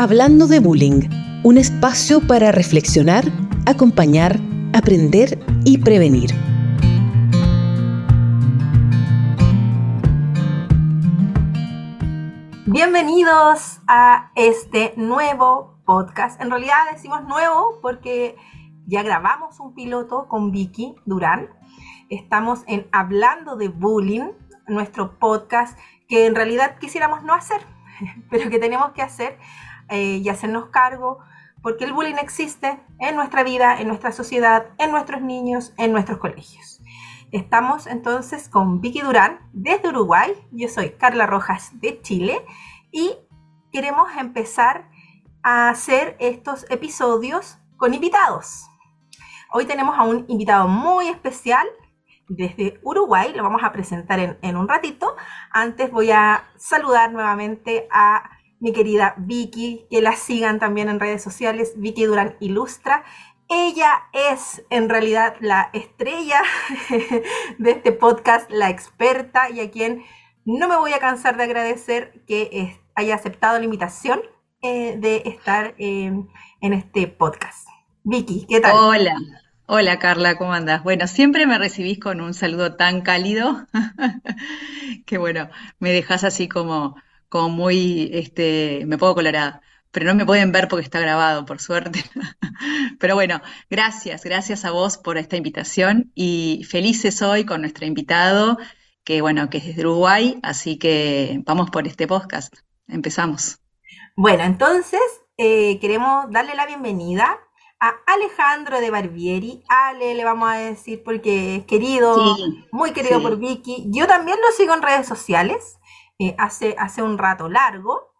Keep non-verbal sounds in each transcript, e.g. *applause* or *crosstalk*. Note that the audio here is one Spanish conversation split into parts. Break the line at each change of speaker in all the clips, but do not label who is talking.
Hablando de Bullying, un espacio para reflexionar, acompañar, aprender y prevenir.
Bienvenidos a este nuevo podcast. En realidad decimos nuevo porque ya grabamos un piloto con Vicky Durán. Estamos en Hablando de Bullying, nuestro podcast que en realidad quisiéramos no hacer, *laughs* pero que tenemos que hacer eh, y hacernos cargo, porque el bullying existe en nuestra vida, en nuestra sociedad, en nuestros niños, en nuestros colegios. Estamos entonces con Vicky Durán desde Uruguay, yo soy Carla Rojas de Chile y queremos empezar a hacer estos episodios con invitados. Hoy tenemos a un invitado muy especial desde Uruguay, lo vamos a presentar en, en un ratito. Antes voy a saludar nuevamente a mi querida Vicky, que la sigan también en redes sociales, Vicky Durán Ilustra. Ella es en realidad la estrella *laughs* de este podcast, la experta y a quien no me voy a cansar de agradecer que haya aceptado la invitación eh, de estar eh, en este podcast. Vicky, ¿qué tal?
Hola, hola Carla, ¿cómo andas? Bueno, siempre me recibís con un saludo tan cálido *laughs* que bueno, me dejas así como como muy, este, me pongo colorada, pero no me pueden ver porque está grabado, por suerte. *laughs* Pero bueno, gracias, gracias a vos por esta invitación y felices hoy con nuestro invitado, que bueno, que es de Uruguay, así que vamos por este podcast. Empezamos.
Bueno, entonces eh, queremos darle la bienvenida a Alejandro de Barbieri. Ale le vamos a decir porque es querido, muy querido por Vicky. Yo también lo sigo en redes sociales. Eh, hace, hace un rato largo.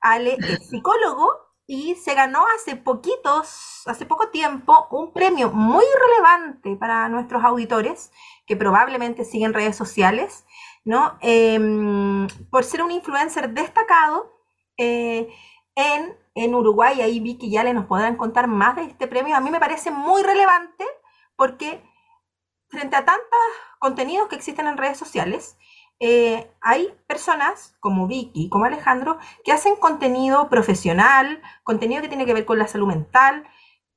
Ale es *laughs* psicólogo y se ganó hace poquitos, hace poco tiempo, un premio muy relevante para nuestros auditores que probablemente siguen redes sociales, ¿no? Em, por ser un influencer destacado eh, en, en Uruguay. Ahí vi que ya le nos podrán contar más de este premio. A mí me parece muy relevante porque frente a tantos contenidos que existen en redes sociales, eh, hay personas como Vicky, como Alejandro, que hacen contenido profesional, contenido que tiene que ver con la salud mental,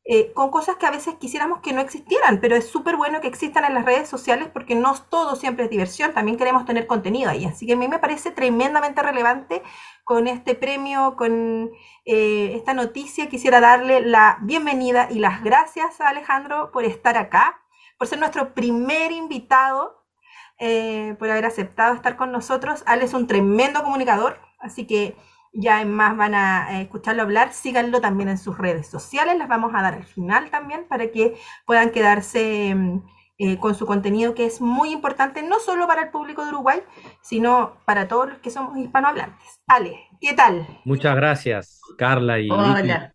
eh, con cosas que a veces quisiéramos que no existieran, pero es súper bueno que existan en las redes sociales porque no todo siempre es diversión, también queremos tener contenido ahí. Así que a mí me parece tremendamente relevante con este premio, con eh, esta noticia. Quisiera darle la bienvenida y las gracias a Alejandro por estar acá, por ser nuestro primer invitado eh, por haber aceptado estar con nosotros. Ale es un tremendo comunicador, así que ya en más van a escucharlo hablar. Síganlo también en sus redes sociales, las vamos a dar al final también para que puedan quedarse mm, eh, con su contenido que es muy importante, no solo para el público de Uruguay, sino para todos los que somos hispanohablantes. Ale, ¿qué tal?
Muchas gracias, Carla y
Hola.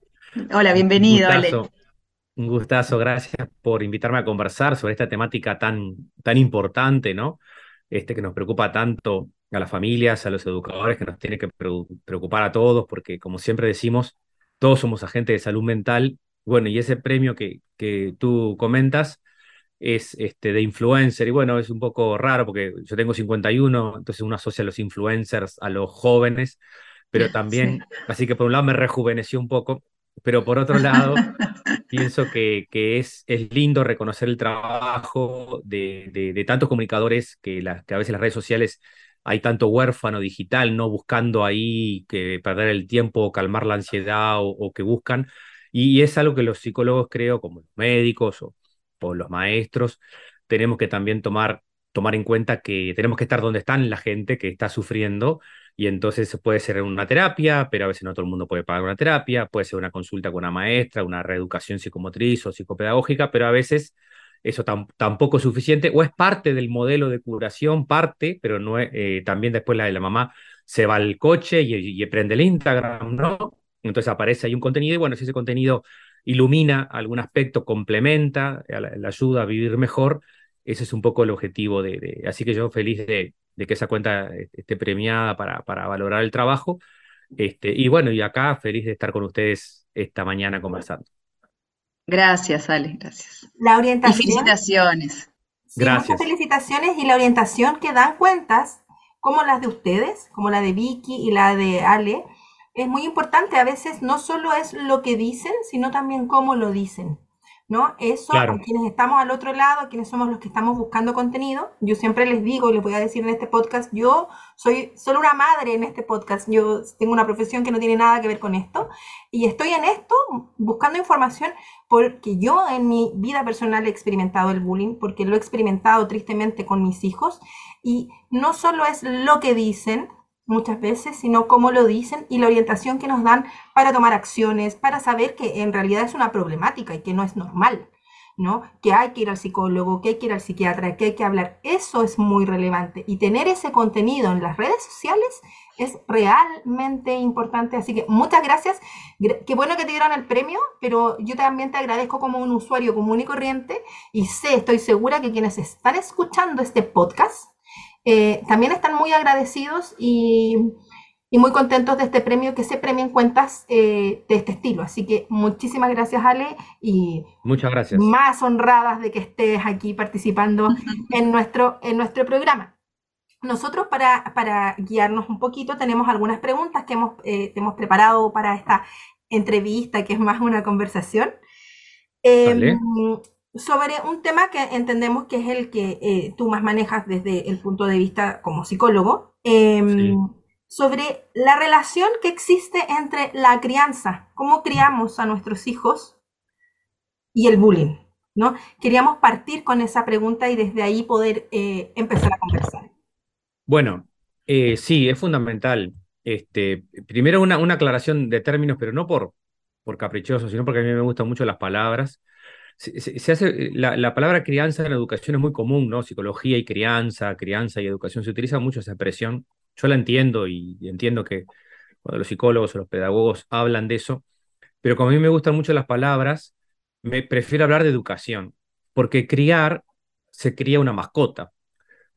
Hola, bienvenido, Ale.
Un gustazo, gracias por invitarme a conversar sobre esta temática tan, tan importante, ¿no? Este que nos preocupa tanto a las familias, a los educadores, que nos tiene que preocupar a todos, porque como siempre decimos, todos somos agentes de salud mental. Bueno, y ese premio que, que tú comentas es este, de influencer, y bueno, es un poco raro porque yo tengo 51, entonces uno asocia a los influencers a los jóvenes, pero *laughs* también, así que por un lado me rejuveneció un poco, pero por otro lado, *laughs* pienso que, que es, es, lindo reconocer el trabajo de, de, tantos comunicadores que, que a veces las redes sociales hay tanto huérfano digital, no buscando ahí que perder el tiempo, calmar la ansiedad o, que buscan. Y, es algo que los psicólogos, creo, como los médicos o, o los maestros, tenemos que también tomar, tomar en cuenta que tenemos que estar donde están la gente que está sufriendo y entonces puede ser una terapia, pero a veces no todo el mundo puede pagar una terapia, puede ser una consulta con una maestra, una reeducación psicomotriz o psicopedagógica, pero a veces eso tampoco es suficiente o es parte del modelo de curación, parte, pero no eh, también después la de la mamá se va al coche y, prende el Instagram, ¿no? Entonces aparece ahí un contenido y bueno, si ese contenido ilumina algún aspecto, complementa, la, ayuda a vivir mejor, ese es un poco el objetivo de así que yo feliz de, de que esa cuenta esté premiada para, para valorar el trabajo. Este, y bueno, y acá feliz de estar con ustedes esta mañana conversando.
Gracias, Ale, gracias.
La orientación.
Y felicitaciones.
gracias. felicitaciones y la orientación que dan cuentas, como las de ustedes, como la de Vicky y la de Ale, es muy importante. A veces no solo es lo que dicen, sino también cómo lo dicen. ¿No? Eso, a quienes estamos al otro lado, a quienes somos los que estamos buscando contenido, yo siempre les digo y les voy a decir en este podcast, yo soy solo una madre en este podcast, yo tengo una profesión que no tiene nada que ver con esto y estoy en esto buscando información porque yo en mi vida personal he experimentado el bullying, porque lo he experimentado tristemente con mis hijos y no solo es lo que dicen, muchas veces, sino cómo lo dicen y la orientación que nos dan para tomar acciones, para saber que en realidad es una problemática y que no es normal, ¿no? Que hay que ir al psicólogo, que hay que ir al psiquiatra, que hay que hablar. Eso es muy relevante y tener ese contenido en las redes sociales es realmente importante. Así que muchas gracias. Qué bueno que te dieron el premio, pero yo también te agradezco como un usuario común y corriente y sé, estoy segura que quienes están escuchando este podcast eh, también están muy agradecidos y, muy contentos de este premio, que se premien cuentas eh, de este estilo. Así que muchísimas gracias, Ale, y
muchas gracias.
Más honradas de que estés aquí participando en nuestro, en nuestro programa. Nosotros para, para guiarnos un poquito tenemos algunas preguntas que hemos, eh, hemos preparado para esta entrevista, que es más una conversación. Eh, sobre un tema que entendemos que es el que eh, tú más manejas desde el punto de vista como psicólogo, em, sobre la relación que existe entre la crianza, cómo criamos a nuestros hijos y el bullying. ¿no? Queríamos partir con esa pregunta y desde ahí poder eh, empezar a conversar.
Bueno, eh, sí, es fundamental. Este, primero una, una aclaración de términos, pero no por, por caprichoso, sino porque a mí me gustan mucho las palabras se, hace, eh, la, palabra crianza en la educación es muy común, ¿no? Psicología y crianza, crianza y educación, se utiliza mucho esa expresión. Yo la entiendo y, entiendo que cuando los psicólogos o los pedagogos hablan de eso, pero como a mí me gustan mucho las palabras, me prefiero hablar de educación, porque criar se cría una mascota.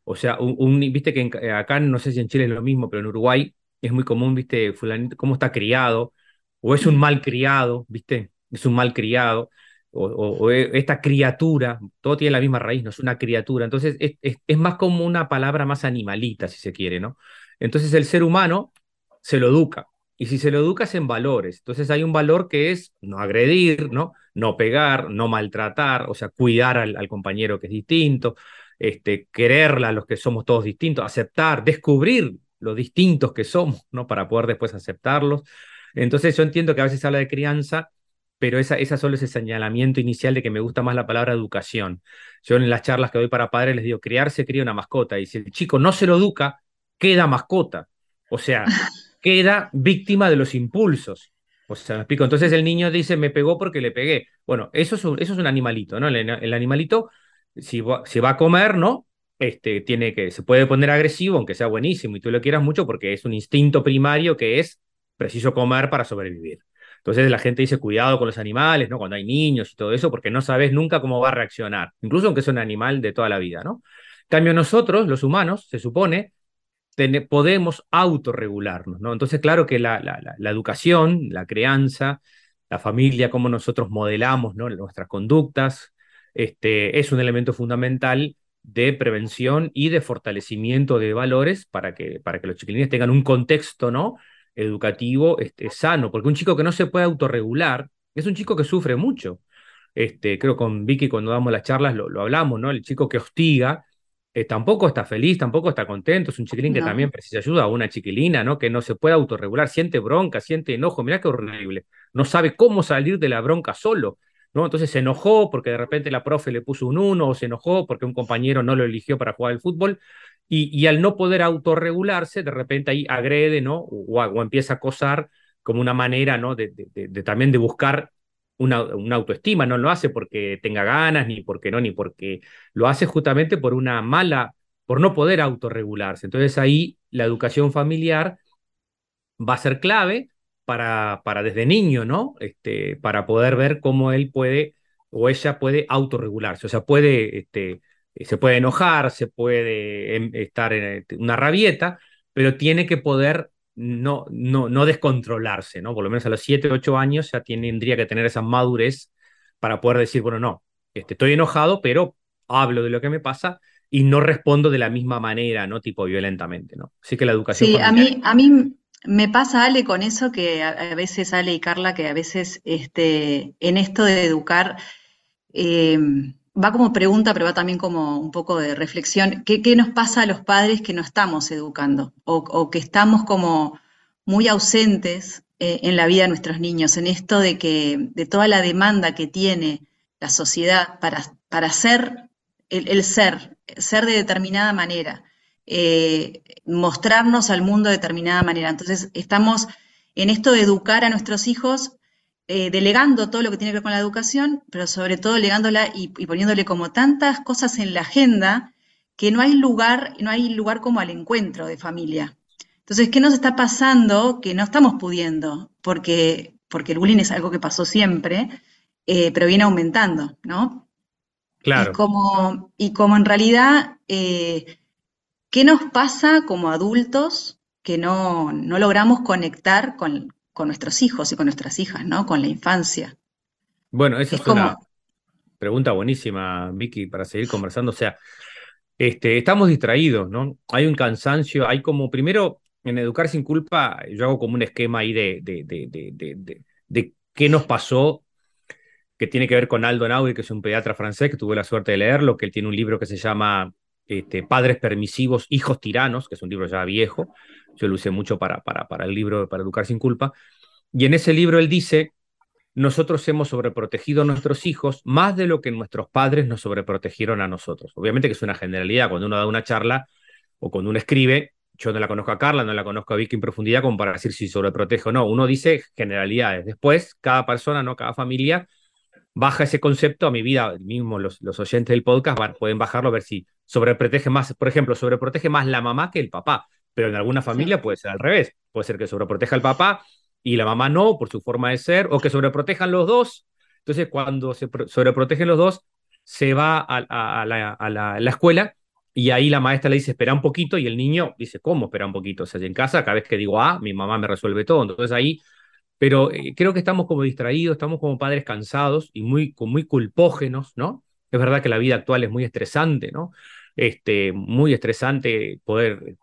O sea, un, viste que eh, acá no sé si en Chile es lo mismo, pero en Uruguay es muy común, viste, fulanito, cómo está criado, o es un mal criado, viste, es un mal criado o, e, esta criatura, todo tiene la misma raíz, no es una criatura, entonces es, más como una palabra más animalita, si se quiere, ¿no? Entonces el ser humano se lo educa, y si se lo educa es en valores, entonces hay un valor que es no agredir, ¿no? No pegar, no maltratar, o sea, cuidar al, compañero que es distinto, este, quererla a los que somos todos distintos, aceptar, descubrir lo distintos que somos, ¿no? Para poder después aceptarlos. Entonces yo entiendo que a veces se habla de crianza pero esa, esa solo es el señalamiento inicial de que me gusta más la palabra educación. Yo en las charlas que doy para padres les digo, criar se cría una mascota, y si el chico no se lo educa, queda mascota. O sea, *laughs* queda víctima de los impulsos. O sea, me explico. Entonces el niño dice, me pegó porque le pegué. Bueno, eso es un, eso es un animalito, ¿no? El, animalito, si va, si va a comer, ¿no? Este, tiene que, se puede poner agresivo, aunque sea buenísimo y tú lo quieras mucho, porque es un instinto primario que es preciso comer para sobrevivir. Entonces la gente dice cuidado con los animales, ¿no? Cuando hay niños y todo eso, porque no sabes nunca cómo va a reaccionar, incluso aunque es un animal de toda la vida, ¿no? En cambio, nosotros, los humanos, se supone, podemos autorregularnos, ¿no? Entonces, claro que la, educación, la crianza, la familia, cómo nosotros modelamos ¿no? nuestras conductas, este, es un elemento fundamental de prevención y de fortalecimiento de valores para que, para que los chiquilines tengan un contexto, ¿no? Educativo este, sano, porque un chico que no se puede autorregular es un chico que sufre mucho. Este, creo con Vicky cuando damos las charlas lo, hablamos, ¿no? El chico que hostiga eh, tampoco está feliz, tampoco está contento, es un chiquilín que también precisa ayuda, una chiquilina, ¿no? Que no se puede autorregular, siente bronca, siente enojo, mira qué horrible, no sabe cómo salir de la bronca solo, ¿no? Entonces se enojó porque de repente la profe le puso un uno, o se enojó porque un compañero no lo eligió para jugar al fútbol, y, al no poder autorregularse, de repente ahí agrede, ¿no? O, empieza a acosar como una manera, ¿no? De, también de buscar una, una, autoestima, no lo hace porque tenga ganas, ni porque no, ni porque lo hace justamente por una mala, por no poder autorregularse. Entonces ahí la educación familiar va a ser clave para, para desde niño, ¿no? Este, para poder ver cómo él puede o ella puede autorregularse, o sea, puede este, se puede enojar, se puede em, estar en eh, una rabieta, pero tiene que poder no, no, no descontrolarse, ¿no? Por lo menos a los 7, 8 años ya tendría que tener esa madurez para poder decir, bueno, no, este, estoy enojado, pero hablo de lo que me pasa y no respondo de la misma manera, ¿no? Tipo violentamente, ¿no? Así que la educación...
Sí, a mí, a mí me pasa, Ale, con eso que a, veces, Ale y Carla, que a veces este, en esto de educar, eh, va como pregunta, pero va también como un poco de reflexión. ¿Qué, nos pasa a los padres que no estamos educando o, que estamos como muy ausentes eh, en la vida de nuestros niños, en esto de que de toda la demanda que tiene la sociedad para, para ser el, ser, ser de determinada manera, eh, mostrarnos al mundo de determinada manera. Entonces, estamos en esto de educar a nuestros hijos eh, delegando todo lo que tiene que ver con la educación, pero sobre todo delegándola y, poniéndole como tantas cosas en la agenda que no hay lugar, no hay lugar como al encuentro de familia. Entonces, ¿qué nos está pasando que no estamos pudiendo? Porque, porque el bullying es algo que pasó siempre, eh, pero viene aumentando, ¿no?
Claro.
Y como, y como en realidad, eh, ¿qué nos pasa como adultos que no, no logramos conectar con, con nuestros hijos y con nuestras hijas, ¿no? Con la infancia.
Bueno, esa es, una pregunta buenísima, Vicky, para seguir conversando. O sea, este, estamos distraídos, ¿no? Hay un cansancio, hay como, primero, en Educar sin culpa, yo hago como un esquema ahí de, de, de, de, qué nos pasó, que tiene que ver con Aldo Naudi, que es un pediatra francés, que tuve la suerte de leerlo, que él tiene un libro que se llama este, Padres permisivos, hijos tiranos, que es un libro ya viejo, yo lo usé mucho para, para, para el libro para Educar sin culpa, y en ese libro él dice, nosotros hemos sobreprotegido a nuestros hijos más de lo que nuestros padres nos sobreprotegieron a nosotros. Obviamente que es una generalidad, cuando uno da una charla o cuando uno escribe, yo no la conozco a Carla, no la conozco a Vicky en profundidad como para decir si sobreprotege o no, uno dice generalidades. Después, cada persona, no cada familia, baja ese concepto a mi vida, mismo los, los oyentes del podcast pueden bajarlo a ver si sobreprotege más, por ejemplo, sobreprotege más la mamá que el papá, pero en alguna familia puede ser al revés, puede ser que sobreproteja al papá y la mamá no, por su forma de ser, o que sobreprotejan los dos. Entonces, cuando se sobreprotegen los dos, se va a, la, escuela y ahí la maestra le dice, espera un poquito, y el niño dice, ¿cómo espera un poquito? O sea, en casa, cada vez que digo, ah, mi mamá me resuelve todo. Entonces ahí, pero eh, creo que estamos como distraídos, estamos como padres cansados y muy, muy culpógenos, ¿no? Es verdad que la vida actual es muy estresante, ¿no? Este, muy estresante poder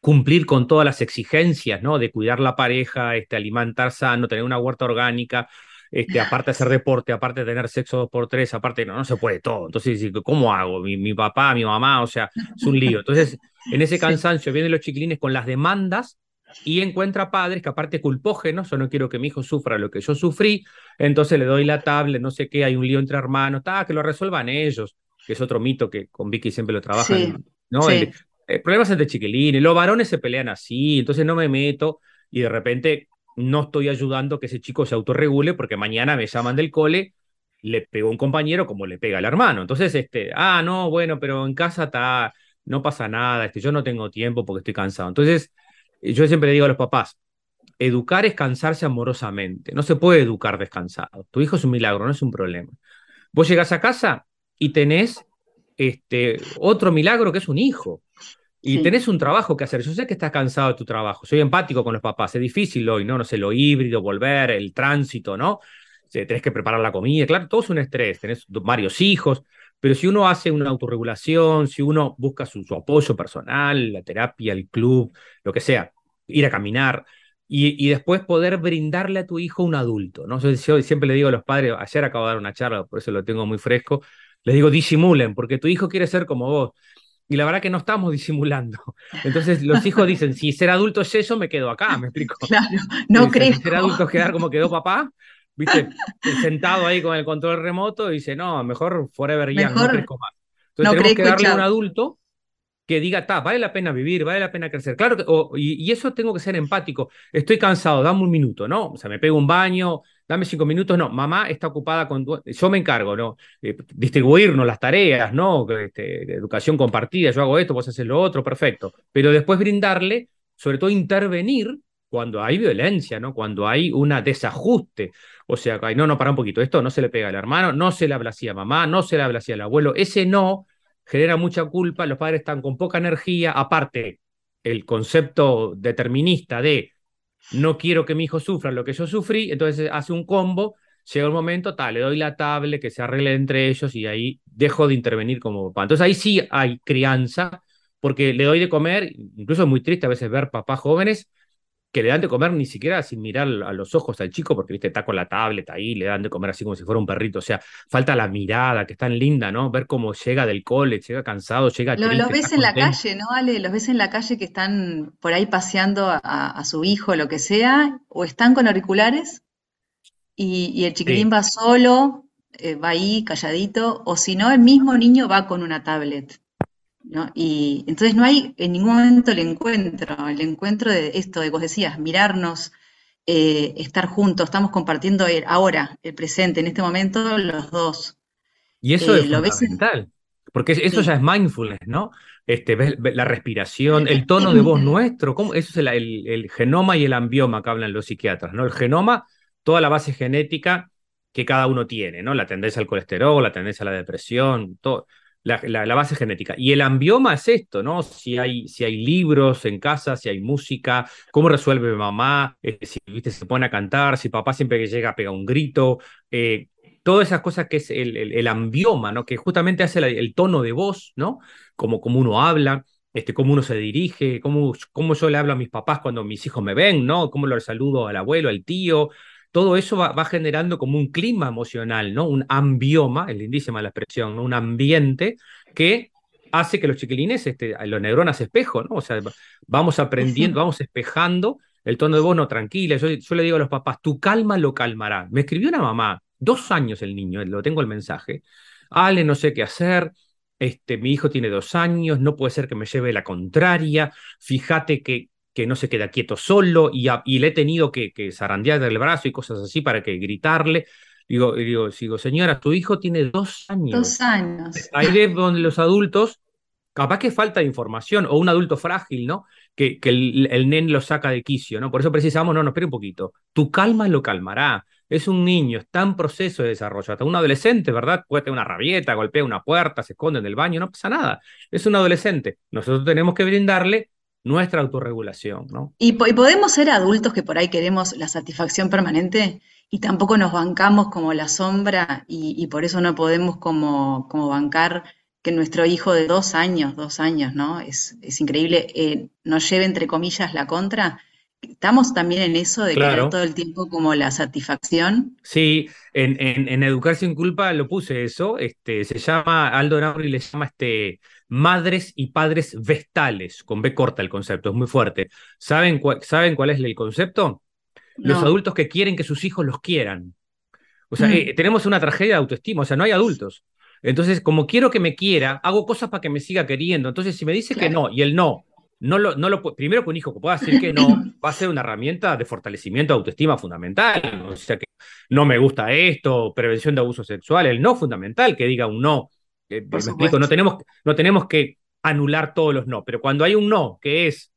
cumplir con todas las exigencias, ¿no? De cuidar la pareja, este, alimentar sano, tener una huerta orgánica, este, aparte de hacer deporte, aparte de tener sexo dos por tres, aparte no, no se puede todo. Entonces, ¿cómo hago? Mi, mi, papá, mi mamá, o sea, es un lío. Entonces, en ese *laughs* cansancio vienen los chiquilines con las demandas y encuentra padres que aparte culpógenos, yo no quiero que mi hijo sufra lo que yo sufrí, entonces le doy la tablet, no sé qué, hay un lío entre hermanos, está, que lo resuelvan ellos, que es otro mito que con Vicky siempre lo trabajan, ¿no? Eh, problemas entre chiquilines, los varones se pelean así, entonces no me meto y de repente no estoy ayudando que ese chico se autorregule porque mañana me llaman del cole, le pegó un compañero como le pega al hermano. Entonces, este, ah, no, bueno, pero en casa está, no pasa nada, este, yo no tengo tiempo porque estoy cansado. Entonces, eh, yo siempre digo a los papás, educar es cansarse amorosamente, no se puede educar descansado. Tu hijo es un milagro, no es un problema. Vos llegás a casa y tenés este, otro milagro que es un hijo. Y tenés un trabajo que hacer. Yo sé que estás cansado de tu trabajo. Soy empático con los papás. Es difícil hoy, ¿no? No sé, lo híbrido, volver, el tránsito, ¿no? tenés que preparar la comida. Claro, todo es un estrés. Tenés varios hijos. Pero si uno hace una autorregulación, si uno busca su, apoyo personal, la terapia, el club, lo que sea, ir a caminar, y, y, después poder brindarle a tu hijo un adulto. ¿no? Yo, yo, siempre le digo a los padres, ayer acabo de dar una charla, por eso lo tengo muy fresco, les digo disimulen, porque tu hijo quiere ser como vos y la verdad que no estamos *laughs* disimulando. Entonces los hijos dicen, si ser adulto es eso, me quedo acá, me explico. *laughs*
Claro, no creo.
Si ser adulto es quedar como quedó papá, viste, sentado ahí con el control remoto, dice, no, mejor forever young, no crezco más. Entonces tenemos que darle a un adulto que diga, ta, vale la pena vivir, vale la pena crecer. Claro, que, y, eso tengo que ser empático. Estoy cansado, dame un minuto, ¿no? O sea, me pego un baño, dame cinco minutos, no, mamá está ocupada con, yo me encargo, ¿no? Eh, distribuirnos las tareas, ¿no? Este, educación compartida, yo hago esto, vos haces lo otro, perfecto. Pero después brindarle, sobre todo intervenir cuando hay violencia, ¿no? Cuando hay un desajuste. O sea, no, no, para un poquito, esto no se le pega al hermano, no se le habla así a mamá, no se le habla así al abuelo. Ese no genera mucha culpa, los padres están con poca energía, aparte el concepto determinista de no quiero que mi hijo sufra lo que yo sufrí, entonces hace un combo, llega el momento, tal, le doy la tablet, que se arregle entre ellos y ahí dejo de intervenir como papá. Entonces ahí sí hay crianza, porque le doy de comer, incluso es muy triste a veces ver papás jóvenes que le dan de comer ni siquiera sin mirar a los ojos al chico, porque viste, está con la tablet ahí, le dan de comer así como si fuera un perrito. O sea, falta la mirada, que es tan linda, ¿no? Ver cómo llega del cole, llega cansado, llega
Los, los ves en la calle, ¿no, Ale? Los ves en la calle que están por ahí paseando a, su hijo, lo que sea, o están con auriculares y, el chiquilín va solo, eh, va ahí calladito, o si no, el mismo niño va con una tablet. ¿No? Y entonces no hay en ningún momento el encuentro, el encuentro de esto de vos decías, mirarnos, eh, estar juntos, estamos compartiendo ahora, el presente, en este momento, los dos.
Y eso eh, es lo fundamental, porque eso ya es mindfulness, ¿no? Este, ves, la respiración, el tono de voz nuestro, ¿cómo? eso es el, el, genoma y el ambioma que hablan los psiquiatras, ¿no? El genoma, toda la base genética que cada uno tiene, ¿no? La tendencia al colesterol, la tendencia a la depresión, todo la, base genética. Y el ambioma es esto, ¿no? Si hay, si hay libros en casa, si hay música, cómo resuelve mamá, eh, si ¿viste? se pone a cantar, si papá siempre que llega pega un grito, eh, todas esas cosas que es el, el, ambioma, ¿no? Que justamente hace el tono de voz, ¿no? Como, como uno habla. Este, cómo uno se dirige, cómo, cómo yo le hablo a mis papás cuando mis hijos me ven, ¿no? Cómo lo saludo al abuelo, al tío, todo eso va, generando como un clima emocional, ¿no? Un ambioma, es lindísima la expresión, ¿no? Un ambiente que hace que los chiquilines, este, los neuronas espejo, ¿no? O sea, vamos aprendiendo, vamos espejando el tono de voz, no, tranquila. Yo, yo, le digo a los papás, tu calma lo calmará. Me escribió una mamá, dos años el niño, lo tengo el mensaje. Ale, no sé qué hacer. Este, mi hijo tiene dos años, no puede ser que me lleve la contraria. Fíjate que que no se queda quieto solo y, y le he tenido que, que zarandear el brazo y cosas así para que gritarle. Digo, digo, digo, señora, tu hijo tiene dos años.
Dos años.
Ahí es donde los adultos, capaz que falta de información, o un adulto frágil, ¿no? Que, que el, el nen lo saca de quicio, ¿no? Por eso precisamos, no, no, espere un poquito. Tu calma lo calmará. Es un niño, está en proceso de desarrollo. Hasta un adolescente, ¿verdad? Puede tener una rabieta, golpea una puerta, se esconde en el baño, no pasa nada. Es un adolescente. Nosotros tenemos que brindarle nuestra autorregulación, ¿no?
¿Y, podemos ser adultos que por ahí queremos la satisfacción permanente y tampoco nos bancamos como la sombra y, por eso no podemos como, como bancar que nuestro hijo de dos años, dos años, ¿no? Es, es increíble, eh, nos lleve entre comillas la contra. Estamos también en eso de querer todo el tiempo como la satisfacción.
Sí, en, en, Educar sin culpa lo puse eso, este, se llama, Aldo Nauri le llama este madres y padres vestales, con B corta el concepto, es muy fuerte. ¿Saben, ¿saben cuál es el concepto? Los adultos que quieren que sus hijos los quieran. O sea, mm. eh, tenemos una tragedia de autoestima, o sea, no hay adultos. Entonces, como quiero que me quiera, hago cosas para que me siga queriendo. Entonces, si me dice que no y el no, no lo, no lo, primero que un hijo que pueda decir que no, *laughs* va a ser una herramienta de fortalecimiento de autoestima fundamental. O sea, que no me gusta esto, prevención de abuso sexual, el no fundamental, que diga un no me explico, no tenemos, no tenemos que anular todos los no, pero cuando hay un no, que es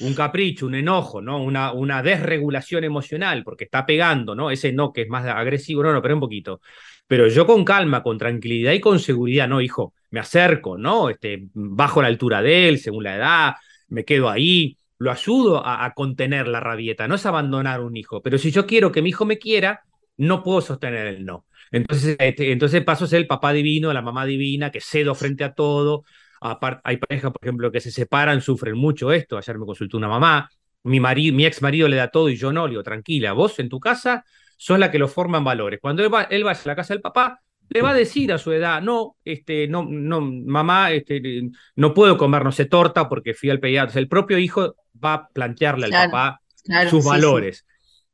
un capricho, un enojo, ¿no? Una, una desregulación emocional, porque está pegando, ¿no? Ese no que es más agresivo, no, no, pero un poquito. Pero yo con calma, con tranquilidad y con seguridad, no, hijo, me acerco, ¿no? Este, bajo la altura de él, según la edad, me quedo ahí, lo ayudo a, contener la rabieta, no es abandonar un hijo, pero si yo quiero que mi hijo me quiera, no puedo sostener el no. Entonces, este, entonces paso a ser el papá divino, la mamá divina, que cedo frente a todo. hay parejas, por ejemplo, que se separan, sufren mucho esto. Ayer me consultó una mamá, mi, marido, mi ex marido le da todo y yo no, le digo, tranquila, vos en tu casa sos la que lo forma en valores. Cuando él, va, él vaya a la casa del papá, le va a decir a su edad, no, este, no, no, mamá, este, no puedo comer, no sé, torta porque fui al pediatra. el propio hijo va a plantearle al papá sus valores.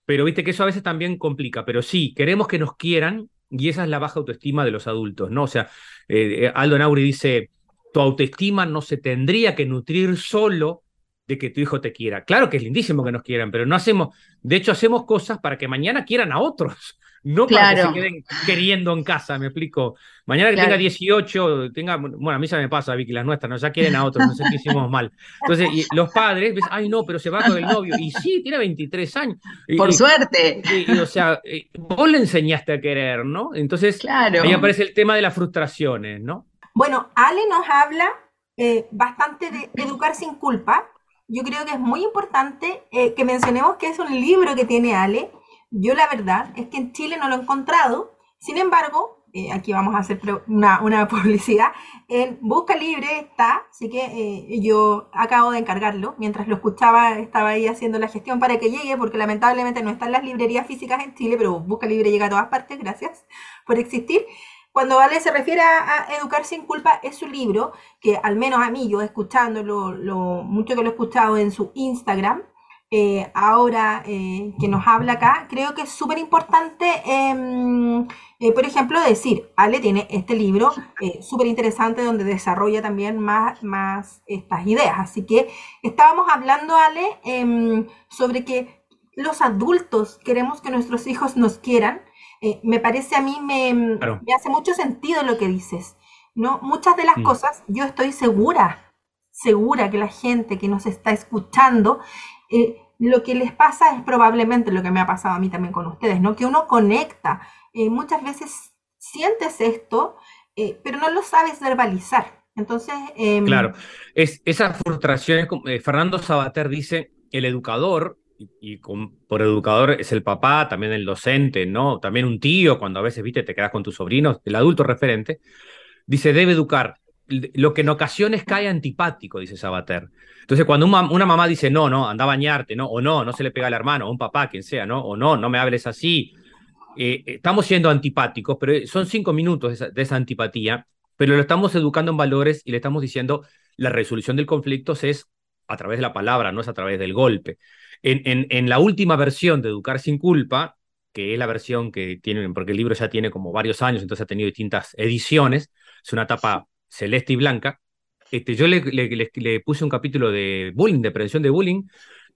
Pero viste que eso a veces también complica, pero sí, queremos que nos quieran y esa es la baja autoestima de los adultos, ¿no? O sea, eh, Aldo Nauri dice, tu autoestima no se tendría que nutrir solo de que tu hijo te quiera. Claro que es lindísimo que nos quieran, pero no hacemos, de hecho hacemos cosas para que mañana quieran a otros. No para que se queden queriendo en casa, me explico. Mañana que tenga 18, tenga, bueno, a mí ya me pasa, Vicky, las nuestras, ¿no? Ya quieren a otros, no sé qué hicimos mal. Entonces, y los padres, ves, ay, no, pero se va con el novio. Y sí, tiene 23 años.
Por suerte.
o sea, eh, vos le enseñaste a querer, ¿no? Entonces, claro. ahí aparece el tema de las frustraciones, ¿no?
Bueno, Ale nos habla eh, bastante de educar sin culpa. Yo creo que es muy importante eh, que mencionemos que es un libro que tiene Ale yo la verdad es que en Chile no lo he encontrado. Sin embargo, eh, aquí vamos a hacer una, *laughs* publicidad, en Busca Libre está, así que eh, yo acabo de encargarlo, mientras lo escuchaba estaba ahí haciendo la gestión para que llegue, porque lamentablemente no están las librerías físicas en Chile, pero Busca Libre llega a todas partes, gracias por existir. Cuando Vale se refiere a, Educar sin culpa, es un libro que al menos a mí, yo escuchándolo, lo mucho que lo he escuchado en su Instagram, eh, ahora eh, que nos habla acá, creo que es súper importante, em, eh, por ejemplo, decir, Ale tiene este libro súper interesante donde desarrolla también más, más estas ideas. Así que estábamos hablando, Ale, em, sobre que los adultos queremos que nuestros hijos nos quieran me parece a mí, me, me, hace mucho sentido lo que dices. ¿no? Muchas de las mm. cosas, yo estoy segura, segura que la gente que nos está escuchando, eh, lo que les pasa es probablemente lo que me ha pasado a mí también con ustedes, ¿no? Que uno conecta. Eh, muchas veces sientes esto, pero no lo sabes verbalizar. Entonces.
Em, claro, es, esa frustración, Fernando Sabater dice, el educador y, por educador es el papá, también el docente, ¿no? También un tío, cuando a veces, viste, te quedas con tus sobrinos, el adulto referente, dice, debe educar. Lo que en ocasiones cae antipático, dice Sabater. Entonces, cuando una, mamá dice, no, no, anda a bañarte, ¿no? O no, no se le pega al hermano, o un papá, quien sea, ¿no? O no, no me hables así. Eh, estamos siendo antipáticos, pero son cinco minutos de esa, antipatía, pero lo estamos educando en valores y le estamos diciendo, la resolución del conflicto es a través de la palabra, no es a través del golpe. En, la última versión de Educar sin culpa, que es la versión que tiene, porque el libro ya tiene como varios años, entonces ha tenido distintas ediciones, es una tapa celeste y blanca, este, yo le, puse un capítulo de bullying, de prevención de bullying,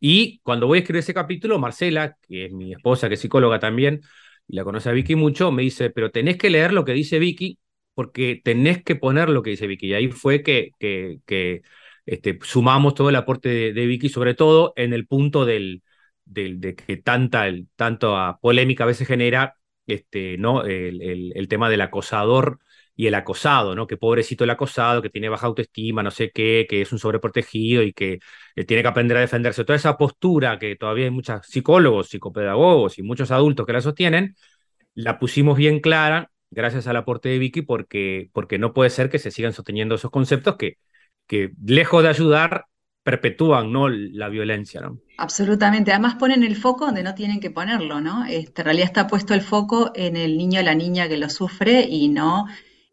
y cuando voy a escribir ese capítulo, Marcela, que es mi esposa, que es psicóloga también, y la conoce a Vicky mucho, me dice, pero tenés que leer lo que dice Vicky, porque tenés que poner lo que dice Vicky. Y ahí fue que, que, que este, sumamos todo el aporte de, Vicky, sobre todo en el punto del, del de que tanta, el, tanto polémica a veces genera este, ¿no? El, el, tema del acosador y el acosado, ¿no? Que pobrecito el acosado, que tiene baja autoestima, no sé qué, que es un sobreprotegido y que eh, tiene que aprender a defenderse. Toda esa postura que todavía hay muchos psicólogos, psicopedagogos y muchos adultos que la sostienen, la pusimos bien clara gracias al aporte de Vicky porque, porque no puede ser que se sigan sosteniendo esos conceptos que que lejos de ayudar, perpetúan ¿no? la violencia. ¿no?
Absolutamente. Además ponen el foco donde no tienen que ponerlo, ¿no? Este, en realidad está puesto el foco en el niño o la niña que lo sufre y no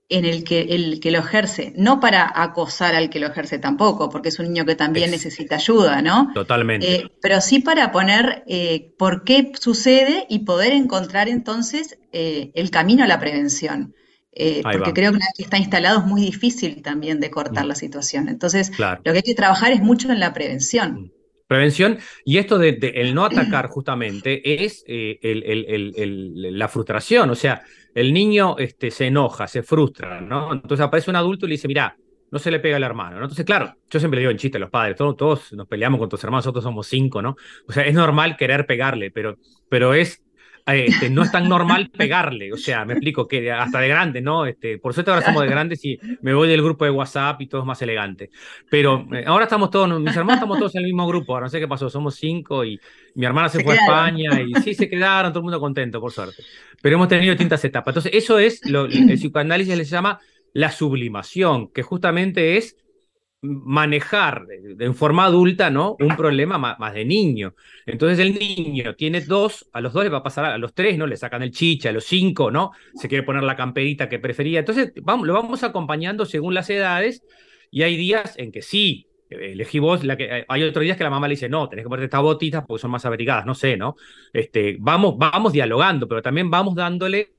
en el que, el que lo ejerce. No para acosar al que lo ejerce tampoco, porque es un niño que también necesita ayuda, ¿no?
Totalmente.
Eh, pero sí para poner eh, por qué sucede y poder encontrar entonces eh, el camino a la prevención. Eh, porque creo que una vez que está instalado es muy difícil también de cortar mm. la situación. Entonces, lo que hay que trabajar es mucho en la prevención.
Prevención, y esto de, el no atacar justamente es eh, el, la frustración, o sea, el niño este, se enoja, se frustra, ¿no? Entonces aparece un adulto y le dice, mira, no se le pega al hermano, ¿no? Entonces, claro, yo siempre le digo en chiste a los padres, todos, todos nos peleamos con tus hermanos, nosotros somos cinco, ¿no? O sea, es normal querer pegarle, pero, pero es este, no es tan normal *laughs* pegarle, o sea, me explico que hasta de grande, ¿no? Este, por suerte ahora somos de grandes y me voy del grupo de WhatsApp y todo es más elegante. Pero eh, ahora estamos todos, mis hermanos estamos todos en el mismo grupo, ahora no sé qué pasó, somos cinco y mi hermana se, fue a España y sí, se quedaron, todo el mundo contento, por suerte. Pero hemos tenido distintas etapas. Entonces, eso es, lo, el psicoanálisis le llama la sublimación, que justamente es manejar en forma adulta, ¿no? Un problema más, de niño. Entonces el niño tiene dos, a los dos le va a pasar, a los tres, ¿no? Le sacan el chicha, a los cinco, ¿no? Se quiere poner la camperita que prefería. Entonces vamos, lo vamos acompañando según las edades y hay días en que sí, elegí vos, la que, hay otros días que la mamá le dice, no, tenés que ponerte estas botitas porque son más abrigadas, no sé, ¿no? Este, vamos, vamos dialogando, pero también vamos dándole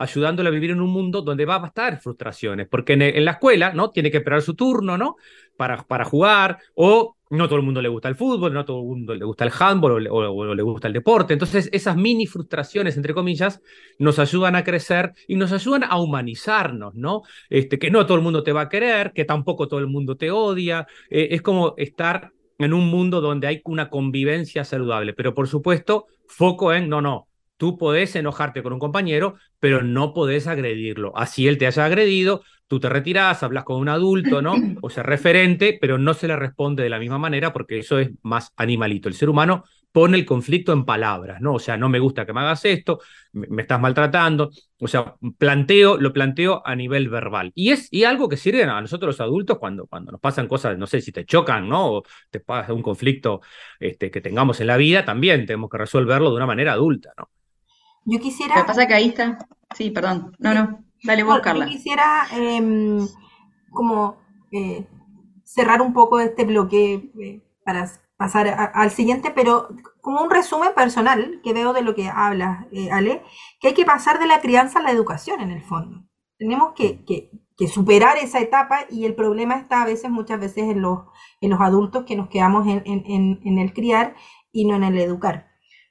ayudándole a vivir en un mundo donde va a estar frustraciones, porque en, la escuela, ¿no? Tiene que esperar su turno, ¿no? Para, para jugar, o no todo el mundo le gusta el fútbol, no todo el mundo le gusta el handball o, le gusta el deporte. Entonces, esas mini frustraciones, entre comillas, nos ayudan a crecer y nos ayudan a humanizarnos, ¿no? Este, que no todo el mundo te va a querer, que tampoco todo el mundo te odia. Eh, es como estar en un mundo donde hay una convivencia saludable, pero por supuesto, foco en, no, no, Tú podés enojarte con un compañero, pero no podés agredirlo. Así él te haya agredido, tú te retirás, hablas con un adulto, ¿no? O sea, referente, pero no se le responde de la misma manera porque eso es más animalito. El ser humano pone el conflicto en palabras, ¿no? O sea, no me gusta que me hagas esto, me, estás maltratando, o sea, planteo, lo planteo a nivel verbal. Y es y algo que sirve a nosotros los adultos cuando, cuando nos pasan cosas, no sé si te chocan, ¿no? O te pasa un conflicto este, que tengamos en la vida, también tenemos que resolverlo de una manera adulta, ¿no?
Yo quisiera...
Lo que pasa que ahí está... Sí, perdón. No, no. Dale vos, Carla.
Yo quisiera em, como eh, cerrar un poco este bloque eh, para pasar al siguiente, pero como un resumen personal que veo de lo que habla eh, Ale, que hay que pasar de la crianza a la educación en el fondo. Tenemos que, superar esa etapa y el problema está a veces, muchas veces en los, en los adultos que nos quedamos en, el criar y no en el educar,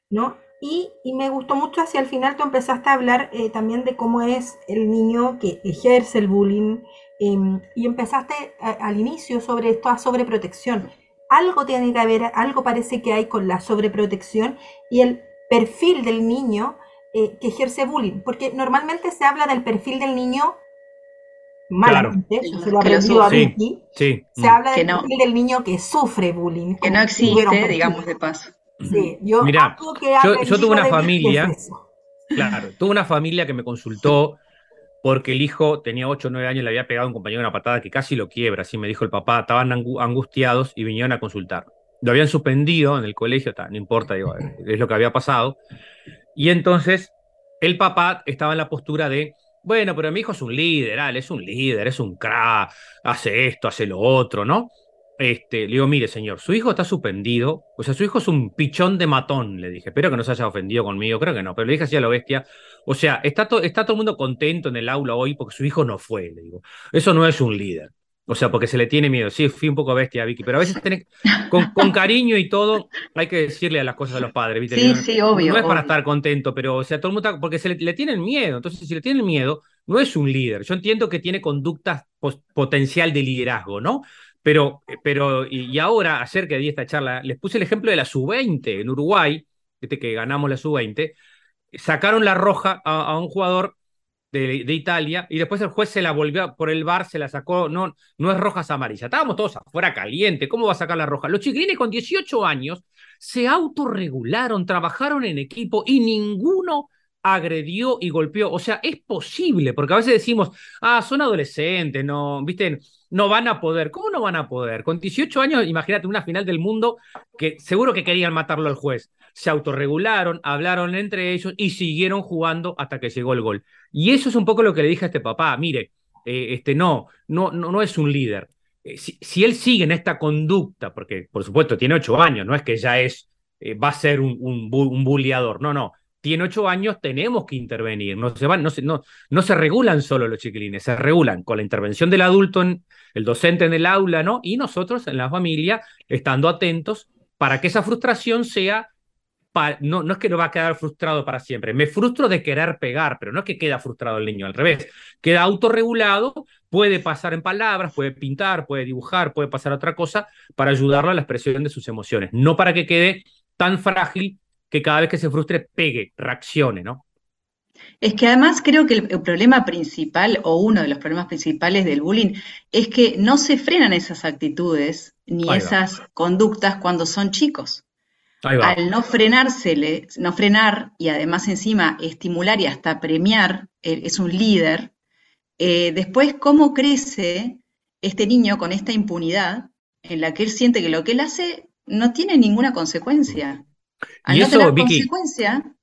¿no? Y, me gustó mucho hacia el final, tú empezaste a hablar eh, también de cómo es el niño que ejerce el bullying em, y empezaste al inicio sobre esto a sobreprotección algo tiene que haber, algo parece que hay con la sobreprotección y el perfil del niño eh, que ejerce bullying, porque normalmente se habla del perfil del niño malamente, se lo aprendió a Vicky, se mm. habla del perfil del niño que sufre bullying.
Que no existe, digamos de paso.
Sí, yo, Mira, yo, yo tuve una familia, claro, tuve una familia que me consultó porque el hijo tenía 8 o 9 años y le había pegado a un compañero una patada que casi lo quiebra, así me dijo el papá, estaban angustiados y vinieron a consultar. Lo habían suspendido en el colegio, no importa, digo, es lo que había pasado. Y entonces el papá estaba en la postura de, bueno, pero mi hijo es un líder, es un líder, es un crack, hace esto, hace lo otro, ¿no? Este, le digo, mire, señor, su hijo está suspendido, o sea, su hijo es un pichón de matón, le dije. Espero que no se haya ofendido conmigo, creo que no, pero le dije así a la bestia. O sea, está, está todo el mundo contento en el aula hoy porque su hijo no fue, le digo. Eso no es un líder. O sea, porque se le tiene miedo. Sí, fui un poco bestia, Vicky, pero a veces con, con, cariño y todo hay que decirle a las cosas a los padres, ¿viste?
Sí, sí, obvio.
No es para estar contento, pero, o sea, todo el mundo está, porque se le, le, tienen miedo. Entonces, si le tienen miedo, no es un líder. Yo entiendo que tiene conductas potencial de liderazgo, ¿no? Pero, eh, pero y, ahora, ayer que di esta charla, les puse el ejemplo de la sub-20 en Uruguay, que ganamos la sub-20, sacaron la roja a, un jugador de, Italia y después el juez se la volvió por el bar, se la sacó, no, no es roja, es amarilla. Estábamos todos afuera caliente, ¿cómo va a sacar la roja? Los chiquilines con 18 años se autorregularon, trabajaron en equipo y ninguno agredió y golpeó. O sea, es posible, porque a veces decimos, ah, son adolescentes, no, viste, no van a poder. ¿Cómo no van a poder? Con 18 años, imagínate una final del mundo que seguro que querían matarlo al juez. Se autorregularon, hablaron entre ellos y siguieron jugando hasta que llegó el gol. Y eso es un poco lo que le dije a este papá. Mire, eh, este no, no, no, no es un líder. Eh, si, él sigue en esta conducta, porque por supuesto tiene 8 años, no es que ya es, eh, va a ser un, un, un bulleador, no, no tiene ocho años, tenemos que intervenir. No se, van, no, se, no, no se regulan solo los chiquilines, se regulan con la intervención del adulto, en, el docente en el aula, ¿no? Y nosotros en la familia, estando atentos para que esa frustración sea. no, no es que no va a quedar frustrado para siempre. Me frustro de querer pegar, pero no es que queda frustrado el niño, al revés. Queda autorregulado, puede pasar en palabras, puede pintar, puede dibujar, puede pasar otra cosa para ayudarlo a la expresión de sus emociones. No para que quede tan frágil que cada vez que se frustre pegue, reaccione, ¿no?
Es que además creo que el, problema principal o uno de los problemas principales del bullying es que no se frenan esas actitudes ni esas conductas cuando son chicos. Al no frenársele, no frenar y además encima estimular y hasta premiar, eh, es un líder, eh, después cómo crece este niño con esta impunidad en la que él siente que lo que él hace no tiene ninguna consecuencia y eso, consecuencia,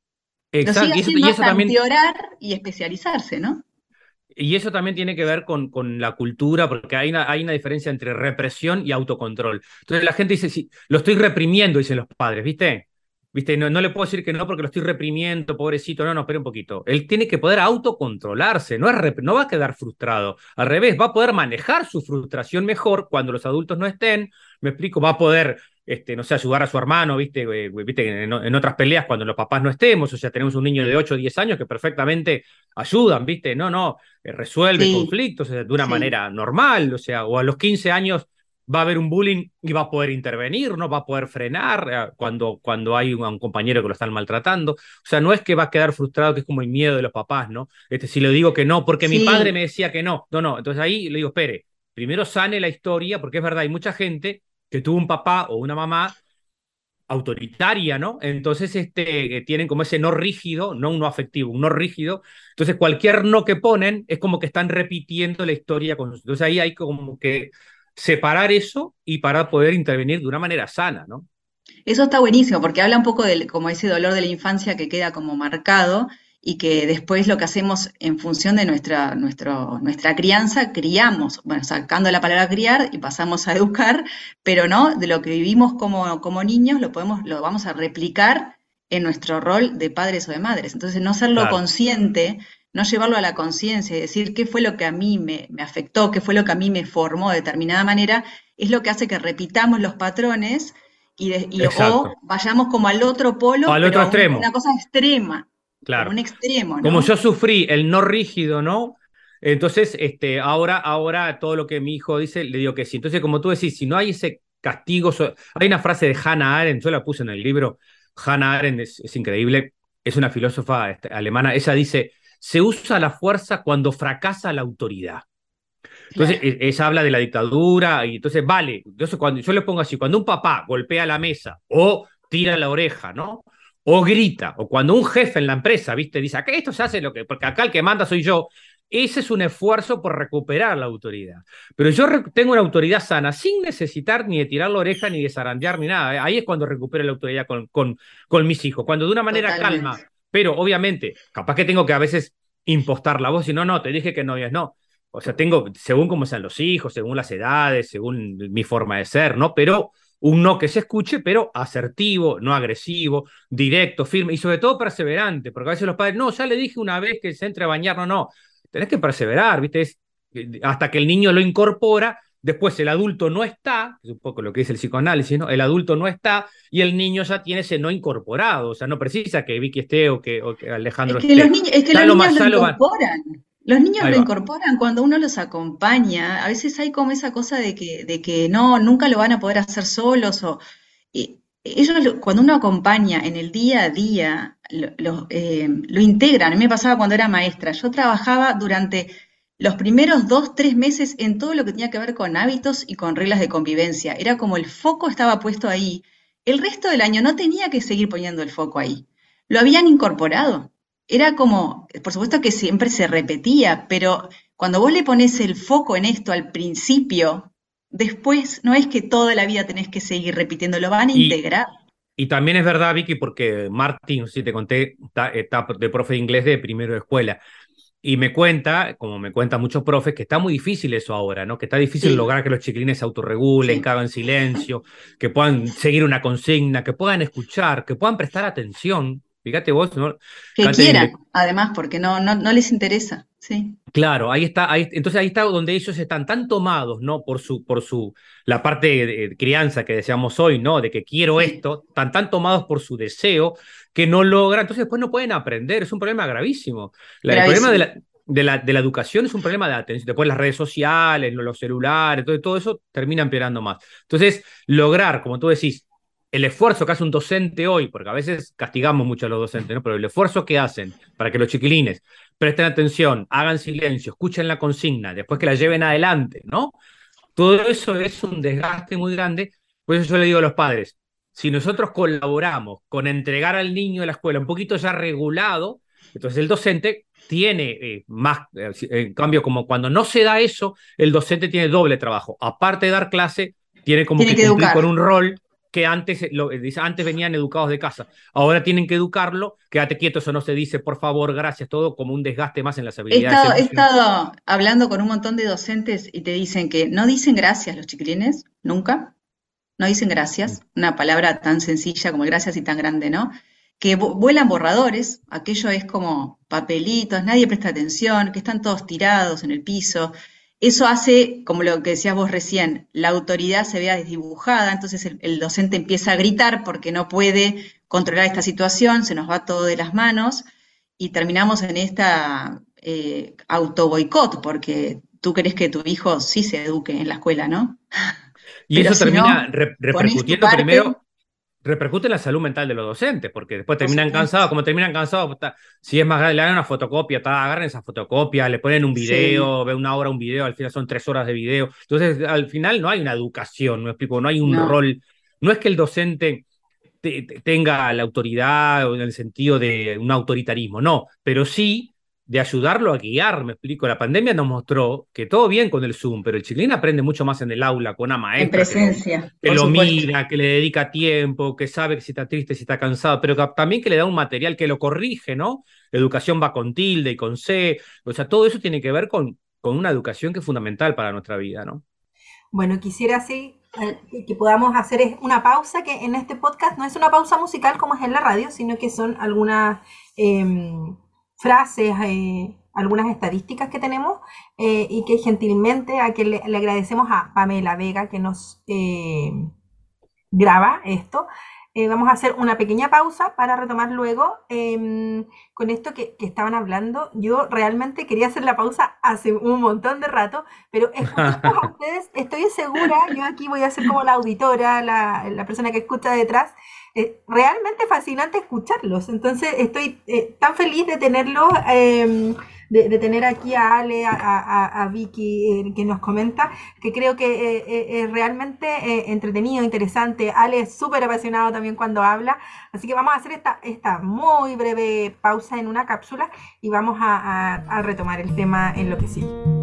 exacto, y eso, también y especializarse, ¿no?
Y eso también tiene que ver con, con la cultura, porque hay una, hay una diferencia entre represión y autocontrol. Entonces la gente dice, sí, lo estoy reprimiendo, dicen los padres, ¿viste? ¿Viste? No, no le puedo decir que no porque lo estoy reprimiendo, pobrecito. No, no, espera un poquito. Él tiene que poder autocontrolarse, no, es no va a quedar frustrado. Al revés, va a poder manejar su frustración mejor cuando los adultos no estén. Me explico, va a poder este, no sé, ayudar a su hermano, viste, eh, viste en, otras peleas cuando los papás no estemos, o sea, tenemos un niño de 8 o 10 años que perfectamente ayudan, viste, no, no, eh, resuelve conflictos de una manera normal, o sea, o a los 15 años va a haber un bullying y va a poder intervenir, no va a poder frenar eh, cuando, cuando hay un, compañero que lo están maltratando. O sea, no es que va a quedar frustrado, que es como el miedo de los papás, ¿no? Este, si le digo que no, porque mi padre me decía que no. No, no. Entonces ahí le digo, espere, primero sane la historia, porque es verdad, hay mucha gente que tuvo un papá o una mamá autoritaria, ¿no? Entonces este, eh, tienen como ese no rígido, no un no afectivo, un no rígido. Entonces cualquier no que ponen es como que están repitiendo la historia. Con... Entonces ahí hay como que separar eso y para poder intervenir de una manera sana, ¿no?
Eso está buenísimo porque habla un poco de como ese dolor de la infancia que queda como marcado y que después lo que hacemos en función de nuestra, nuestro, nuestra crianza, criamos, bueno, sacando la palabra criar y pasamos a educar, pero no, de lo que vivimos como, como niños lo, podemos, lo vamos a replicar en nuestro rol de padres o de madres. Entonces, no serlo consciente, no llevarlo a la conciencia y decir qué fue lo que a mí me, afectó, qué fue lo que a mí me formó de determinada manera, es lo que hace que repitamos los patrones y, o vayamos como al otro polo,
al otro extremo.
una cosa extrema.
Claro.
un extremo, ¿no?
Como yo sufrí el no rígido, ¿no? Entonces, este, ahora, ahora todo lo que mi hijo dice, le digo que sí. Entonces, como tú decís, si no hay ese castigo, hay una frase de Hannah Arendt, yo la puse en el libro, Hannah Arendt es, increíble, es una filósofa este, alemana, ella dice, se usa la fuerza cuando fracasa la autoridad. Entonces, e, ella habla de la dictadura y entonces, vale, entonces cuando yo le pongo así, cuando un papá golpea la mesa o tira la oreja, ¿no? O grita, o cuando un jefe en la empresa, viste, dice, acá esto se hace lo que, porque acá el que manda soy yo, ese es un esfuerzo por recuperar la autoridad. Pero yo tengo una autoridad sana sin necesitar ni de tirar la oreja, ni de zarandear, ni nada. Ahí es cuando recupero la autoridad con, con, con mis hijos, cuando de una manera calma, pero obviamente, capaz que tengo que a veces impostar la voz y no, no, te dije que no es no. O sea, tengo, según cómo sean los hijos, según las edades, según mi forma de ser, ¿no? Pero un no que se escuche, pero asertivo, no agresivo, directo, firme y sobre todo perseverante, porque a veces los padres, no, ya le dije una vez que se entre a bañar, no, no, tenés que perseverar, ¿viste? Eh, hasta que el niño lo incorpora, después el adulto no está, es un poco lo que dice el psicoanálisis, ¿no? El adulto no está y el niño ya tiene ese no incorporado, o sea, no precisa que Vicky esté o que, Alejandro
es que Los niños, es que los niños lo incorporan. Los niños lo incorporan cuando uno los acompaña. A veces hay como esa cosa de que, de que no, nunca lo van a poder hacer solos. O, ellos, cuando uno acompaña en el día a día, lo, eh, lo, integran. A mí me pasaba cuando era maestra. Yo trabajaba durante los primeros dos, tres meses en todo lo que tenía que ver con hábitos y con reglas de convivencia. Era como el foco estaba puesto ahí. El resto del año no tenía que seguir poniendo el foco ahí. Lo habían incorporado era como, por supuesto que siempre se repetía, pero cuando vos le pones el foco en esto al principio, después no es que toda la vida tenés que seguir repitiendo, lo van a integrar.
Y también es verdad, Vicky, porque Martín, si te conté, está, de profe de inglés de primero de escuela. Y me cuenta, como me cuentan muchos profes, que está muy difícil eso ahora, ¿no? Que está difícil lograr que los chiquilines se autorregulen, que hagan silencio, que puedan seguir una consigna, que puedan escuchar, que puedan prestar atención Fíjate vos,
Que quieran, además, porque no, no, no, les interesa, sí.
Claro, ahí está, ahí, entonces ahí está donde ellos están tan tomados, ¿no? Por su, por su, la parte de crianza que deseamos hoy, ¿no? De que quiero esto, están tan tomados por su deseo que no logran, entonces después no pueden aprender, es un problema gravísimo. el problema de la, de la, de la, educación es un problema de atención. Después las redes sociales, los celulares, todo, todo eso termina empeorando más. Entonces, lograr, como tú decís, el esfuerzo que hace un docente hoy, porque a veces castigamos mucho a los docentes, ¿no? pero el esfuerzo que hacen para que los chiquilines presten atención, hagan silencio, escuchen la consigna, después que la lleven adelante, ¿no? Todo eso es un desgaste muy grande. Por eso yo le digo a los padres, si nosotros colaboramos con entregar al niño de la escuela un poquito ya regulado, entonces el docente tiene eh, más, eh, en cambio, como cuando no se da eso, el docente tiene doble trabajo. Aparte de dar clase, tiene como que, cumplir con un rol que antes, eh, lo, eh, antes venían educados de casa. Ahora tienen que educarlo, quédate quieto, eso no se dice, por favor, gracias, todo como un desgaste más en las habilidades.
He estado, hablando con un montón de docentes y te dicen que no dicen gracias los chiquilines, nunca. No dicen gracias, una palabra tan sencilla como gracias y tan grande, ¿no? Que vuelan borradores, aquello es como papelitos, nadie presta atención, que están todos tirados en el piso, eso hace, como lo que decías vos recién, la autoridad se vea desdibujada, entonces el, docente empieza a gritar porque no puede controlar esta situación, se nos va todo de las manos y terminamos en esta eh, auto boicot, porque tú crees que tu hijo sí se eduque en la escuela, ¿no?
Y eso termina repercutiendo primero repercute en la salud mental de los docentes, porque después terminan cansados, como terminan cansados, si es más grande, le dan una fotocopia, agarran esa fotocopia, le ponen un video, ve una hora un video, al final son tres horas de video. Entonces, al final no hay una educación, no explico, no hay un rol. No es que el docente tenga la autoridad en el sentido de un autoritarismo, no, pero sí de ayudarlo a guiar, me explico. La pandemia nos mostró que todo bien con el Zoom, pero el chiquilín aprende mucho más en el aula, con una maestra.
En presencia.
Que, lo, mira, que le dedica tiempo, que sabe si está triste, si está cansado, pero también que le da un material que lo corrige, ¿no? La educación va con tilde y con C. O sea, todo eso tiene que ver con, con una educación que es fundamental para nuestra vida, ¿no?
Bueno, quisiera así eh, que podamos hacer una pausa, que en este podcast no es una pausa musical como es en la radio, sino que son algunas... Em, frases, eh, algunas estadísticas que tenemos eh, y que gentilmente a que le, agradecemos a Pamela Vega que nos eh, graba esto. vamos a hacer una pequeña pausa para retomar luego em, con esto que, estaban hablando. Yo realmente quería hacer la pausa hace un montón de rato, pero escuchando a *laughs* ustedes, estoy segura, yo aquí voy a ser como la auditora, la, la persona que escucha detrás, realmente fascinante escucharlos. Entonces estoy eh, tan feliz de tenerlos, em, de, tener aquí a Ale, a, Vicky, eh, que nos comenta, que creo que eh, es realmente entretenido, interesante. Ale es súper apasionado también cuando habla. Así que vamos a hacer esta, esta muy breve pausa en una cápsula y vamos a retomar el tema en lo que sigue.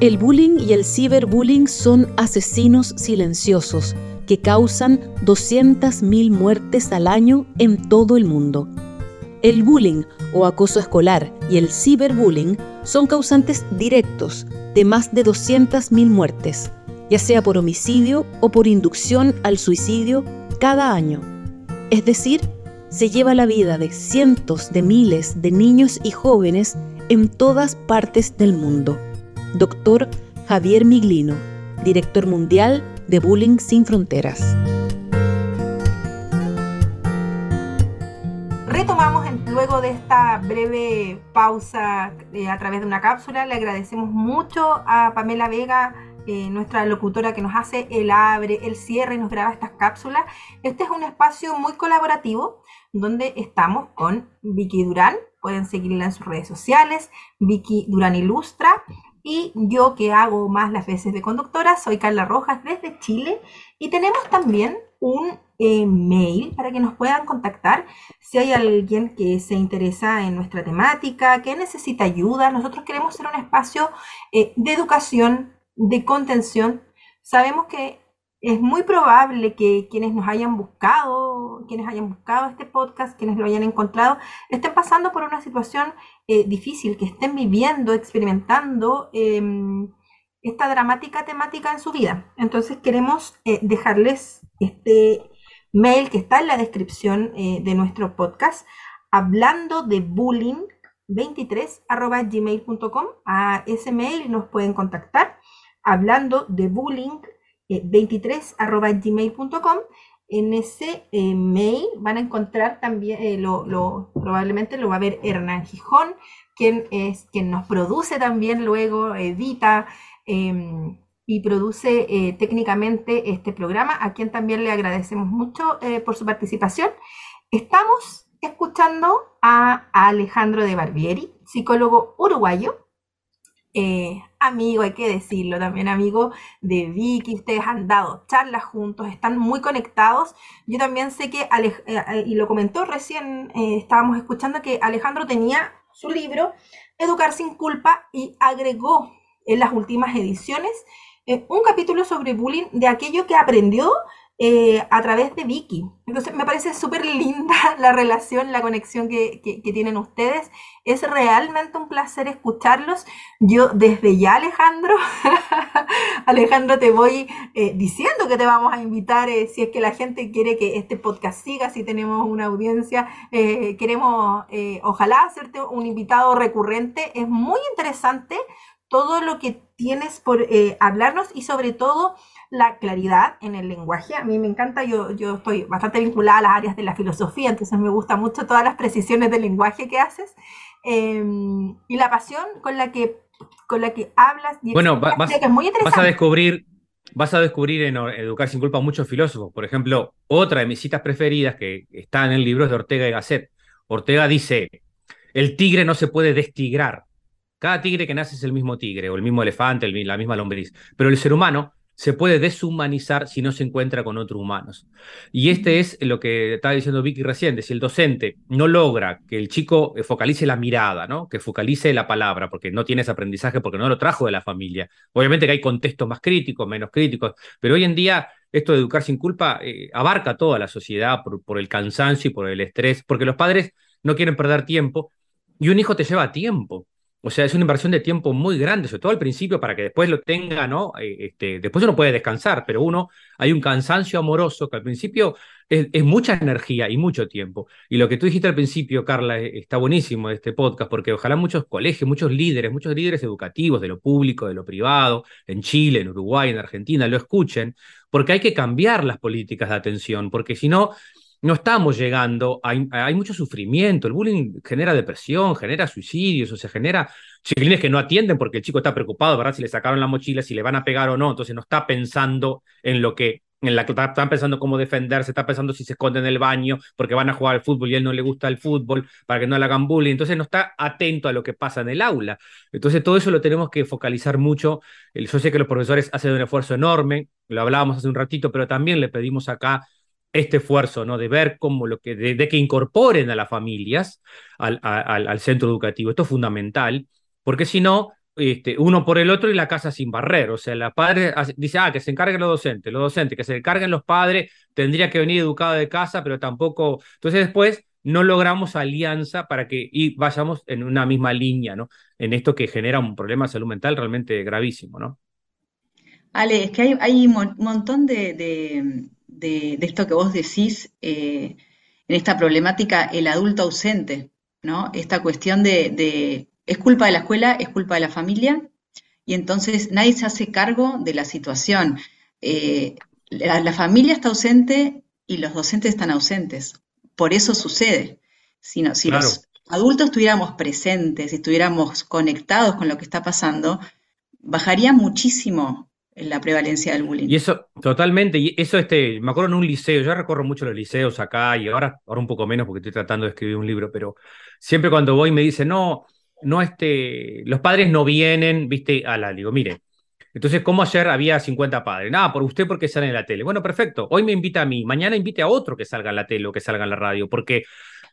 El bullying y el ciberbullying son asesinos silenciosos que causan 200.000 muertes al año en todo el mundo. El bullying o acoso escolar y el ciberbullying son causantes directos de más de 200.000 muertes, ya sea por homicidio o por inducción al suicidio cada año. Es decir, se lleva la vida de cientos de miles de niños y jóvenes en todas partes del mundo. Doctor Javier Miglino, director mundial de Bullying Sin Fronteras.
Retomamos luego de esta breve pausa eh, a través de una cápsula. Le agradecemos mucho a Pamela Vega, eh, nuestra locutora que nos hace el abre, el cierre y nos graba estas cápsulas. Este es un espacio muy colaborativo donde estamos con Vicky Durán. Pueden seguirla en sus redes sociales, Vicky Durán Ilustra. Y yo que hago más las veces de conductora, soy Carla Rojas desde Chile y tenemos también un eh, mail para que nos puedan contactar si hay alguien que se interesa en nuestra temática, que necesita ayuda. Nosotros queremos ser un espacio eh, de educación, de contención. Sabemos que es muy probable que quienes nos hayan buscado, quienes hayan buscado este podcast, quienes lo hayan encontrado, estén pasando por una situación eh, difícil, que estén viviendo, experimentando em, esta dramática temática en su vida. Entonces queremos eh, dejarles este mail que está en la descripción eh, de nuestro podcast, hablando de bullying 23 gmail.com. A ese mail nos pueden contactar hablando de bullying 23 gmail.com en ese eh, mail van a encontrar también, eh, lo, probablemente lo va a ver Hernán Gijón, quien es quien nos produce también luego, edita em, y produce eh, técnicamente este programa, a quien también le agradecemos mucho por su participación. Estamos escuchando a Alejandro de Barbieri, psicólogo uruguayo, amigo, hay que decirlo también, amigo de Vicky, ustedes han dado charlas juntos, están muy conectados. Yo también sé que, eh, eh, y lo comentó recién, estábamos escuchando que Alejandro tenía su libro, Educar sin culpa, y agregó en las últimas ediciones un capítulo sobre bullying de aquello que aprendió eh, a través de Vicky. Entonces me parece súper linda *laughs* la relación, la conexión que, tienen ustedes. Es realmente un placer escucharlos. Yo desde ya, Alejandro, *laughs* Alejandro, te voy eh, diciendo que te vamos a invitar eh, si es que la gente quiere que este podcast siga, si tenemos una audiencia, queremos ojalá hacerte un invitado recurrente. Es muy interesante todo lo que tienes por hablarnos y sobre todo la claridad en el lenguaje. A mí me encanta, yo, yo estoy bastante vinculada a las áreas de la filosofía, entonces me gusta mucho todas las precisiones del lenguaje que haces em, y la pasión con la que, con la que hablas.
bueno, vas, vas a descubrir vas a descubrir en Educar sin culpa muchos filósofos. Por ejemplo, otra de mis citas preferidas que está en el libro es de Ortega y Gasset. Ortega dice, el tigre no se puede destigrar. Cada tigre que nace es el mismo tigre o el mismo elefante, la misma lombriz. Pero el ser humano se puede deshumanizar si no se encuentra con otros humanos. Y este es lo que estaba diciendo Vicky recién, si el docente no logra que el chico focalice la mirada, ¿no? que focalice la palabra, porque no tiene ese aprendizaje, porque no lo trajo de la familia. Obviamente que hay contextos más críticos, menos críticos, pero hoy en día esto de educar sin culpa eh, abarca toda la sociedad por, por el cansancio y por el estrés, porque los padres no quieren perder tiempo y un hijo te lleva tiempo. O sea, es una inversión de tiempo muy grande, sobre todo al principio, para que después lo tenga, ¿no? Eh, este, después uno puede descansar, pero uno, hay un cansancio amoroso que al principio es, mucha energía y mucho tiempo. Y lo que tú dijiste al principio, Carla, eh, está buenísimo este podcast, porque ojalá muchos colegios, muchos líderes, muchos líderes educativos de lo público, de lo privado, en Chile, en Uruguay, en Argentina, lo escuchen, porque hay que cambiar las políticas de atención, porque si no, no estamos llegando, hay, mucho sufrimiento, el bullying genera depresión, genera suicidios, o sea, genera chiquilines que no atienden porque el chico está preocupado, ¿verdad? Si le sacaron la mochila, si le van a pegar o no, entonces no está pensando en lo que, en la que están pensando cómo defenderse, está pensando si se esconde en el baño porque van a jugar al fútbol y a él no le gusta el fútbol para que no le hagan bullying, entonces no está atento a lo que pasa en el aula. Entonces todo eso lo tenemos que focalizar mucho. Yo sé que los profesores hacen un esfuerzo enorme, lo hablábamos hace un ratito, pero también le pedimos acá este esfuerzo, ¿no? De ver cómo lo que, de, que incorporen a las familias al, al, centro educativo. Esto es fundamental, porque si no, este, uno por el otro y la casa sin barrer. O sea, la padre dice, ah, que se encarguen los docentes, los docentes, que se encarguen los padres, tendría que venir educado de casa, pero tampoco. Entonces después no logramos alianza para que y vayamos en una misma línea, ¿no? En esto que genera un problema de salud mental realmente gravísimo, ¿no?
Ale, es que hay, hay un montón de de, esto que vos decís eh, en esta problemática, el adulto ausente, ¿no? Esta cuestión de, es culpa de la escuela, es culpa de la familia, y entonces nadie se hace cargo de la situación. Eh, la, familia está ausente y los docentes están ausentes. Por eso sucede. Si, si los adultos estuviéramos presentes, si estuviéramos conectados con lo que está pasando, bajaría muchísimo la prevalencia del bullying.
Y eso, totalmente, y eso, este, me acuerdo en un liceo, yo recorro mucho los liceos acá y ahora, ahora un poco menos porque estoy tratando de escribir un libro, pero siempre cuando voy me dicen, no, no, este, los padres no vienen, viste, a la, digo, mire, entonces, ¿cómo ayer había 50 padres? Nada, por usted porque sale en la tele. Bueno, perfecto. Hoy me invita a mí, mañana invite a otro que salga en la tele o que salga en la radio, porque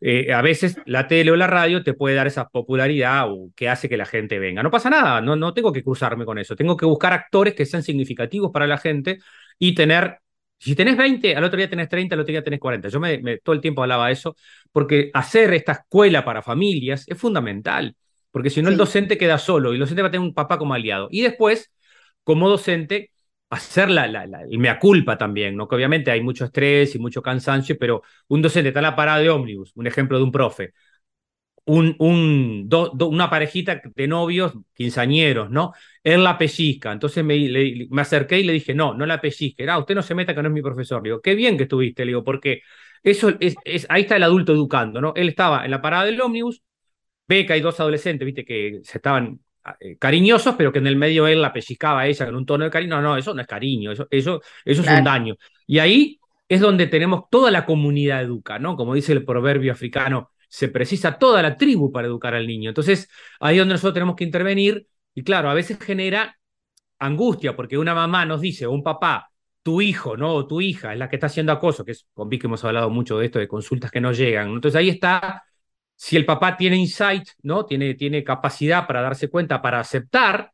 eh, a veces la tele o la radio te puede dar esa popularidad o que hace que la gente venga. No pasa nada, no, no tengo que cruzarme con eso. Tengo que buscar actores que sean significativos para la gente y tener si tenés 20, al otro día tenés 30, al otro día tenés 40. Yo me, todo el tiempo hablaba de eso, porque hacer esta escuela para familias es fundamental, porque si no el docente queda solo y el docente va a tener un papá como aliado. Y después, como docente, hacer la, la, el mea culpa también, ¿no? Que obviamente hay mucho estrés y mucho cansancio, pero un docente está en la parada de ómnibus, un ejemplo de un profe, un, un, una parejita de novios, quinceañeros, ¿no? Él la pellizca, entonces me, me acerqué y le dije, no, no la pellizque, ah, usted no se meta que no es mi profesor, le digo, qué bien que estuviste, digo, porque eso es, es, ahí está el adulto educando, ¿no? Él estaba en la parada del ómnibus, ve que hay dos adolescentes, viste, que se estaban eh, cariñosos, pero que en el medio él la pellizcaba a ella con un tono de cariño. No, no, eso no es cariño, eso, eso, eso es un daño. Y ahí es donde tenemos toda la comunidad educa, ¿no? Como dice el proverbio africano, se precisa toda la tribu para educar al niño. Entonces, ahí es donde nosotros tenemos que intervenir y claro, a veces genera angustia porque una mamá nos dice, o un papá, tu hijo, ¿no? O tu hija es la que está haciendo acoso, que es con Vic hemos hablado mucho de esto, de consultas que no llegan. Entonces ahí está si el papá tiene insight, ¿no? Tiene, tiene capacidad para darse cuenta, para aceptar,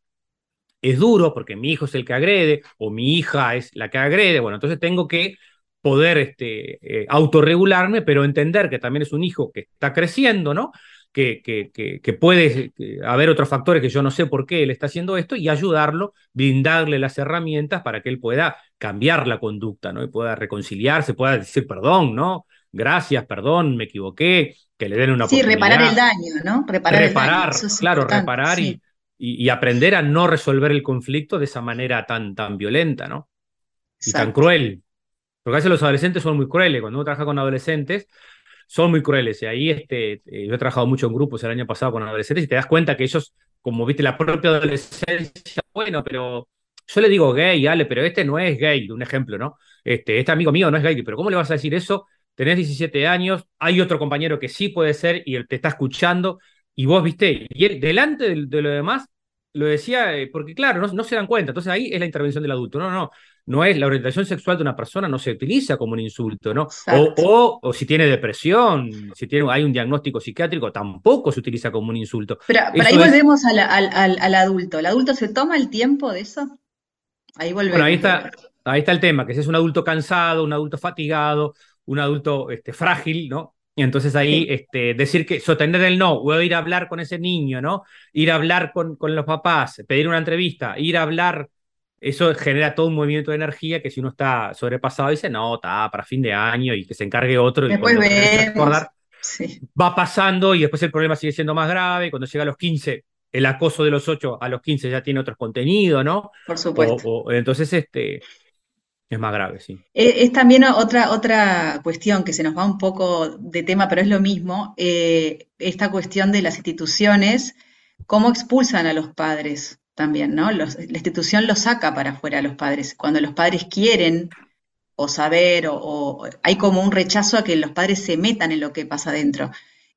es duro porque mi hijo es el que agrede o mi hija es la que agrede, bueno, entonces tengo que poder este, eh, autorregularme, pero entender que también es un hijo que está creciendo, ¿no? Que, que, que, puede haber otros factores que yo no sé por qué él está haciendo esto y ayudarlo, brindarle las herramientas para que él pueda cambiar la conducta, ¿no? Y pueda reconciliarse, pueda decir perdón, ¿no? Gracias, perdón, me equivoqué, que le den una
sí, reparar el daño, ¿no?
Reparar, el daño, claro, reparar y, y, aprender a no resolver el conflicto de esa manera tan, tan violenta, ¿no? Y tan cruel. Porque a veces los adolescentes son muy crueles. Cuando uno trabaja con adolescentes, son muy crueles. Y ahí este, eh, yo he trabajado mucho en grupos el año pasado con adolescentes y te das cuenta que ellos, como viste la propia adolescencia, bueno, pero yo le digo gay, Ale, pero este no es gay, un ejemplo, ¿no? Este, este amigo mío no es gay, pero ¿cómo le vas a decir eso tenés 17 años, hay otro compañero que sí puede ser y él te está escuchando, y vos viste, y él delante de, lo demás lo decía eh, porque, claro, no, no, se dan cuenta. Entonces ahí es la intervención del adulto. No, no, no es la orientación sexual de una persona, no se utiliza como un insulto, ¿no? O, o, si tiene depresión, si tiene, hay un diagnóstico psiquiátrico, tampoco se utiliza como un insulto.
Pero, ahí volvemos al, al, al, adulto. ¿El adulto se toma el tiempo de eso?
Ahí volvemos. Bueno, ahí está, ahí está el tema, que si es un adulto cansado, un adulto fatigado, un adulto este, frágil, ¿no? Y entonces ahí este, decir que sostener el no, o ir a hablar con ese niño, ¿no? Ir a hablar con, con los papás, pedir una entrevista, ir a hablar eso genera todo un movimiento de energía que si uno está sobrepasado dice, no, está para fin de año y que se encargue otro.
Después
y Va pasando y después el problema sigue siendo más grave. Cuando llega a los 15, el acoso de los 8 a los 15 ya tiene otros contenidos, ¿no?
Por supuesto.
entonces, este, es más grave, sí.
Eh, es, también otra, otra cuestión que se nos va un poco de tema, pero es lo mismo, eh, esta cuestión de las instituciones, cómo expulsan a los padres también, ¿no? la institución lo saca para afuera a los padres. Cuando los padres quieren o saber o, hay como un rechazo a que los padres se metan en lo que pasa dentro.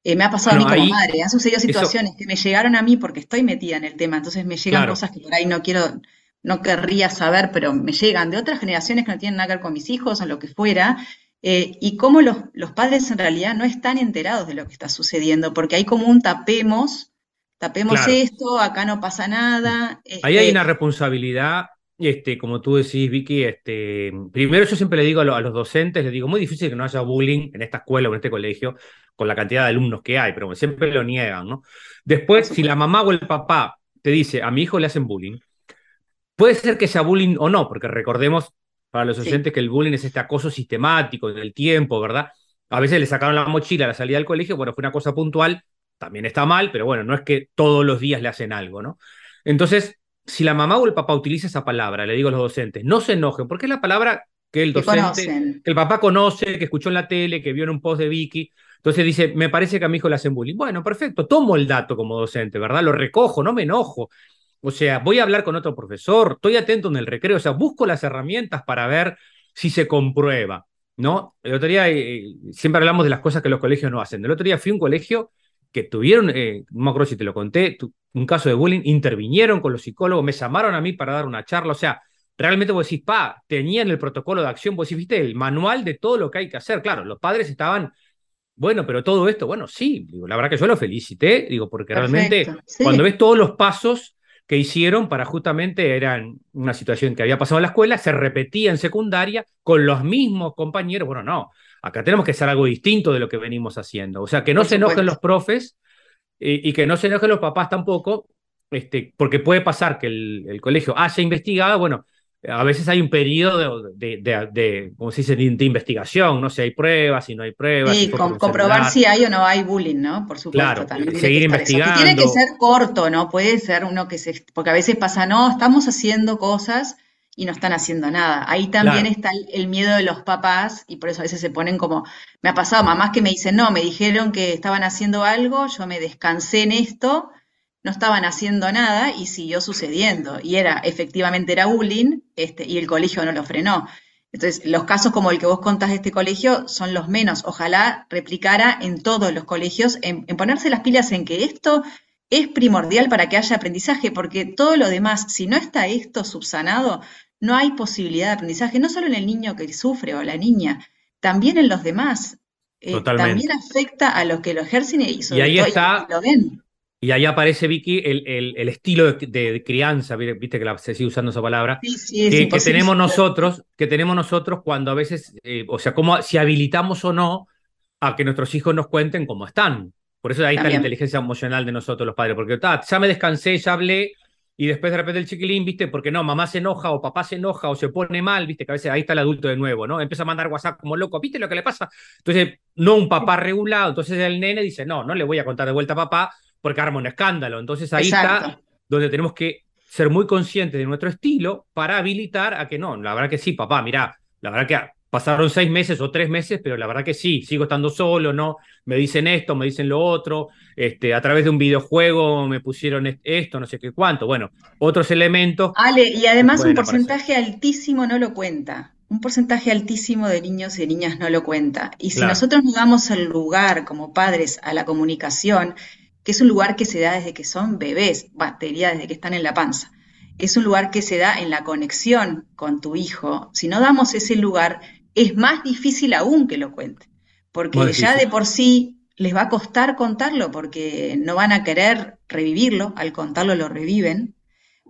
Eh, me ha pasado a mí como madre, han sucedido situaciones que me llegaron a mí porque estoy metida en el tema, entonces me llegan cosas que por ahí no quiero, no querría saber, pero me llegan de otras generaciones que no tienen nada que ver con mis hijos o lo que fuera, eh, y cómo los, los padres en realidad no están enterados de lo que está sucediendo, porque hay como un tapemos tapemos esto, acá no pasa nada.
Ahí hay este una responsabilidad, este, como tú decís, Vicky, este, primero yo siempre le digo a, los docentes, les digo, muy difícil que no haya bullying en esta escuela o en este colegio con la cantidad de alumnos que hay, pero siempre lo niegan, ¿no? Después, si la mamá o el papá te dice, a mi hijo le hacen bullying, puede ser que sea bullying o no, porque recordemos para los docentes que el bullying es este acoso sistemático del tiempo, ¿verdad? A veces le sacaron la mochila a la salida del colegio, bueno, fue una cosa puntual, también está mal, pero bueno, no es que todos los días le hacen algo, ¿no? Entonces, si la mamá o el papá utiliza esa palabra, le digo a los docentes, no se enojen, porque es la palabra que el docente, que, el papá conoce, que escuchó en la tele, que vio en un post de Vicky. Entonces dice, me parece que a mi hijo le hacen bullying. Bueno, perfecto, tomo el dato como docente, ¿verdad? Lo recojo, no me enojo. O sea, voy a hablar con otro profesor, estoy atento en el recreo, o sea, busco las herramientas para ver si se comprueba, ¿no? El otro día, eh, siempre hablamos de las cosas que los colegios no hacen. El otro día fui a un colegio que tuvieron, eh, no me acuerdo si te lo conté, un caso de bullying, intervinieron con los psicólogos, me llamaron a mí para dar una charla, o sea, realmente vos decís, pa, tenían el protocolo de acción, vos decís, viste, el manual de todo lo que hay que hacer, claro, los padres estaban, bueno, pero todo esto, bueno, sí, digo, la verdad que yo lo felicité, digo, porque realmente cuando ves todos los pasos que hicieron para justamente, eran una situación que había pasado en la escuela, se repetía en secundaria con los mismos compañeros, bueno, no, Acá tenemos que hacer algo distinto de lo que venimos haciendo. O sea, que no se enojen los profes y, que no se enojen los papás tampoco, este, porque puede pasar que el, colegio haya investigado, bueno, a veces hay un periodo de, de, de, ¿cómo se dice?, de, investigación, no sé, hay pruebas, si no hay pruebas.
Sí, comprobar si hay o no hay bullying, ¿no? Por supuesto.
Claro, seguir investigando.
tiene que ser corto, ¿no? Puede ser uno que se... Porque a veces pasa, no, estamos haciendo cosas y no están haciendo nada. Ahí también está el, miedo de los papás y por eso a veces se ponen como, me ha pasado mamás que me dicen, no, me dijeron que estaban haciendo algo, yo me descansé en esto, no estaban haciendo nada y siguió sucediendo. Y era, efectivamente era bullying este, y el colegio no lo frenó. Entonces, los casos como el que vos contás de este colegio son los menos. Ojalá replicara en todos los colegios, en ponerse las pilas en que esto es primordial para que haya aprendizaje, porque todo lo demás, si no está esto subsanado, no hay posibilidad de aprendizaje, no solo en el niño que sufre o la niña, también en los demás. Eh, también afecta a los que lo ejercen y,
sobre ahí está, lo ven. Y ahí aparece, Vicky, el, el, estilo de, crianza, viste que se sigue usando esa palabra, que, tenemos nosotros, que tenemos nosotros cuando a veces, eh, o sea, como si habilitamos o no a que nuestros hijos nos cuenten cómo están. Por eso ahí está la inteligencia emocional de nosotros los padres, porque ya me descansé, ya hablé, y después de repente el chiquilín, viste, porque no, mamá se enoja o papá se enoja o se pone mal, viste, que a veces ahí está el adulto de nuevo, ¿no? Empieza a mandar WhatsApp como loco, viste lo que le pasa. Entonces, no un papá regulado, entonces el nene dice, no, no le voy a contar de vuelta a papá porque arma un escándalo. Entonces ahí está donde tenemos que ser muy conscientes de nuestro estilo para habilitar a que no, la verdad que sí, papá, mira, la verdad que pasaron seis meses o tres meses, pero la verdad que sí, sigo estando solo, ¿no? Me dicen esto, me dicen lo otro, este, a través de un videojuego me pusieron esto, no sé qué cuánto, bueno, otros elementos.
Ale, y además un porcentaje altísimo no lo cuenta. Un porcentaje altísimo de niños y niñas no lo cuenta. Y si nosotros nos damos el lugar como padres a la comunicación, que es un lugar que se da desde que son bebés, batería desde que están en la panza. Es un lugar que se da en la conexión con tu hijo. Si no damos ese lugar, es más difícil aún que lo cuente, porque ya de por sí les va a costar contarlo, porque no van a querer revivirlo, al contarlo lo reviven,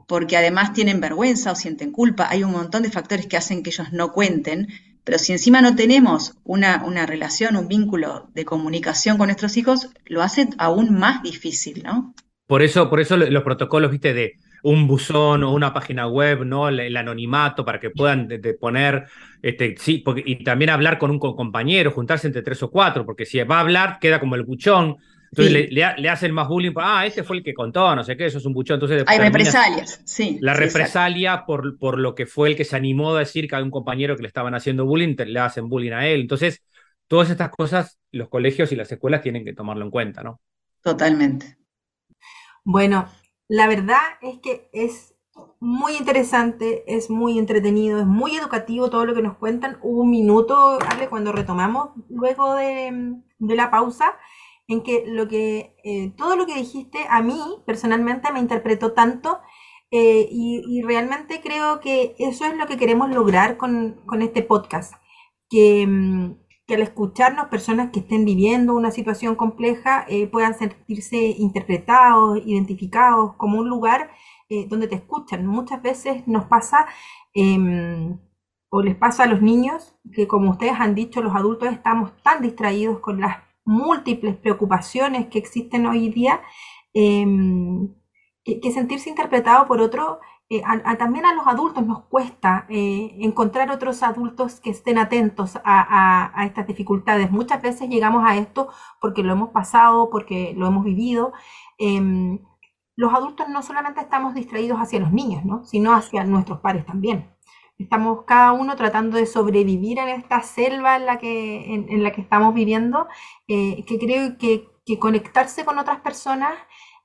porque además tienen vergüenza o sienten culpa. Hay un montón de factores que hacen que ellos no cuenten, pero si encima no tenemos una, una relación, un vínculo de comunicación con nuestros hijos, lo hace aún más difícil, ¿no?
Por eso, por eso los protocolos, viste, de un buzón o una página web, ¿no? El, anonimato para que puedan poner, este, sí, porque, y también hablar con un compañero, juntarse entre tres o cuatro, porque si va a hablar, queda como el buchón, entonces le, hacen más bullying. Ah, este fue el que contó, no sé qué, eso es un buchón. Entonces,
hay represalias, sí.
La represalia por, por lo que fue el que se animó a decir que hay un compañero que le estaban haciendo bullying, le hacen bullying a él. Entonces, todas estas cosas los colegios y las escuelas tienen que tomarlo en cuenta, ¿no?
Totalmente.
Bueno, la verdad es que es muy interesante, es muy entretenido, es muy educativo todo lo que nos cuentan. Hubo un minuto, Ale, cuando retomamos luego de, de la pausa, en que, lo que eh, todo lo que dijiste a mí personalmente me interpretó tanto eh, y, realmente creo que eso es lo que queremos lograr con, este podcast, que, mm, que, al escucharnos personas que estén viviendo una situación compleja eh, puedan sentirse interpretados, identificados como un lugar donde te escuchan. Muchas veces nos pasa em, o les pasa a los niños que como ustedes han dicho, los adultos estamos tan distraídos con las múltiples preocupaciones que existen hoy día, em, que, sentirse interpretado por otro, eh, también a los adultos nos cuesta eh, encontrar otros adultos que estén atentos a, estas dificultades. Muchas veces llegamos a esto porque lo hemos pasado, porque lo hemos vivido. Em, los adultos no solamente estamos distraídos hacia los niños, sino hacia nuestros pares también. Estamos cada uno tratando de sobrevivir en esta selva en la que, en, la que estamos viviendo, eh, que creo que, conectarse con otras personas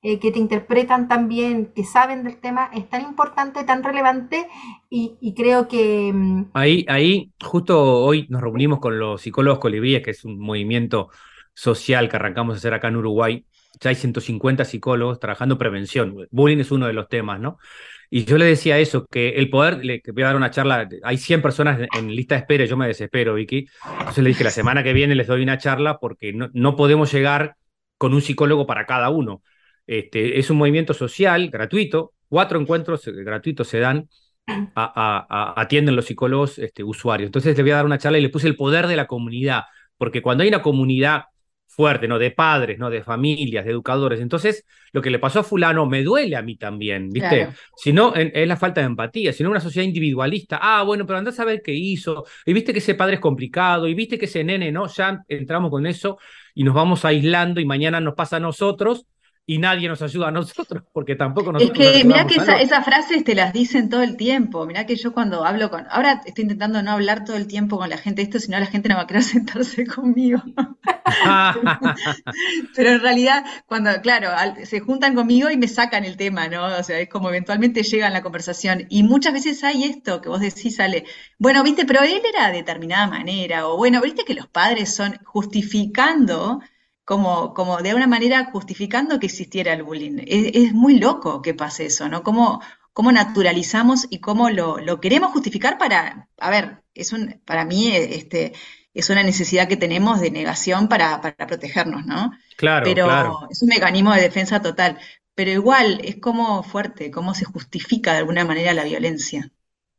eh, que te interpretan tan bien, que saben del tema, es tan importante, tan relevante y, creo que...
Mm, ahí, ahí, justo hoy nos reunimos con los psicólogos colibríes, que es un movimiento social que arrancamos a hacer acá en Uruguay. Ya hay 150 psicólogos trabajando prevención. Bullying es uno de los temas, ¿no? Y yo le decía eso, que el poder, le, voy a dar una charla, hay 100 personas en lista de espera, yo me desespero, Vicky. Entonces le dije, la semana que viene les doy una charla porque no, no podemos llegar con un psicólogo para cada uno. Este, es un movimiento social gratuito, cuatro encuentros gratuitos se dan, a, atienden los psicólogos este, usuarios. Entonces le voy a dar una charla y le puse el poder de la comunidad, porque cuando hay una comunidad fuerte, ¿no? De padres, ¿no? De familias, de educadores. Entonces, lo que le pasó a fulano me duele a mí también, ¿viste? Si no, es la falta de empatía, si no una sociedad individualista. Ah, bueno, pero andás a ver qué hizo. Y viste que ese padre es complicado, y viste que ese nene, ¿no? Ya entramos con eso y nos vamos aislando y mañana nos pasa a nosotros y nadie nos ayuda a nosotros, porque tampoco nosotros.
Es que, mira que esas frases te las dicen todo el tiempo. Mira que yo cuando hablo con. Ahora estoy intentando no hablar todo el tiempo con la gente esto, sino la gente no va a querer *laughs* sentarse conmigo. *laughs* Pero en realidad, cuando, claro, se juntan conmigo y me sacan el tema, ¿no? O sea, es como eventualmente llegan la conversación. Y muchas veces hay esto que vos decís, sale, bueno, viste, pero él era de determinada manera, o bueno, viste que los padres son justificando como, como de alguna manera justificando que existiera el bullying. Es, muy loco que pase eso, ¿no? Cómo, cómo naturalizamos y cómo lo, lo, queremos justificar para, a ver, es un, para mí este, es una necesidad que tenemos de negación para, para protegernos, ¿no?
Claro,
Pero es un mecanismo de defensa total. Pero igual es como fuerte, cómo se justifica de alguna manera la violencia.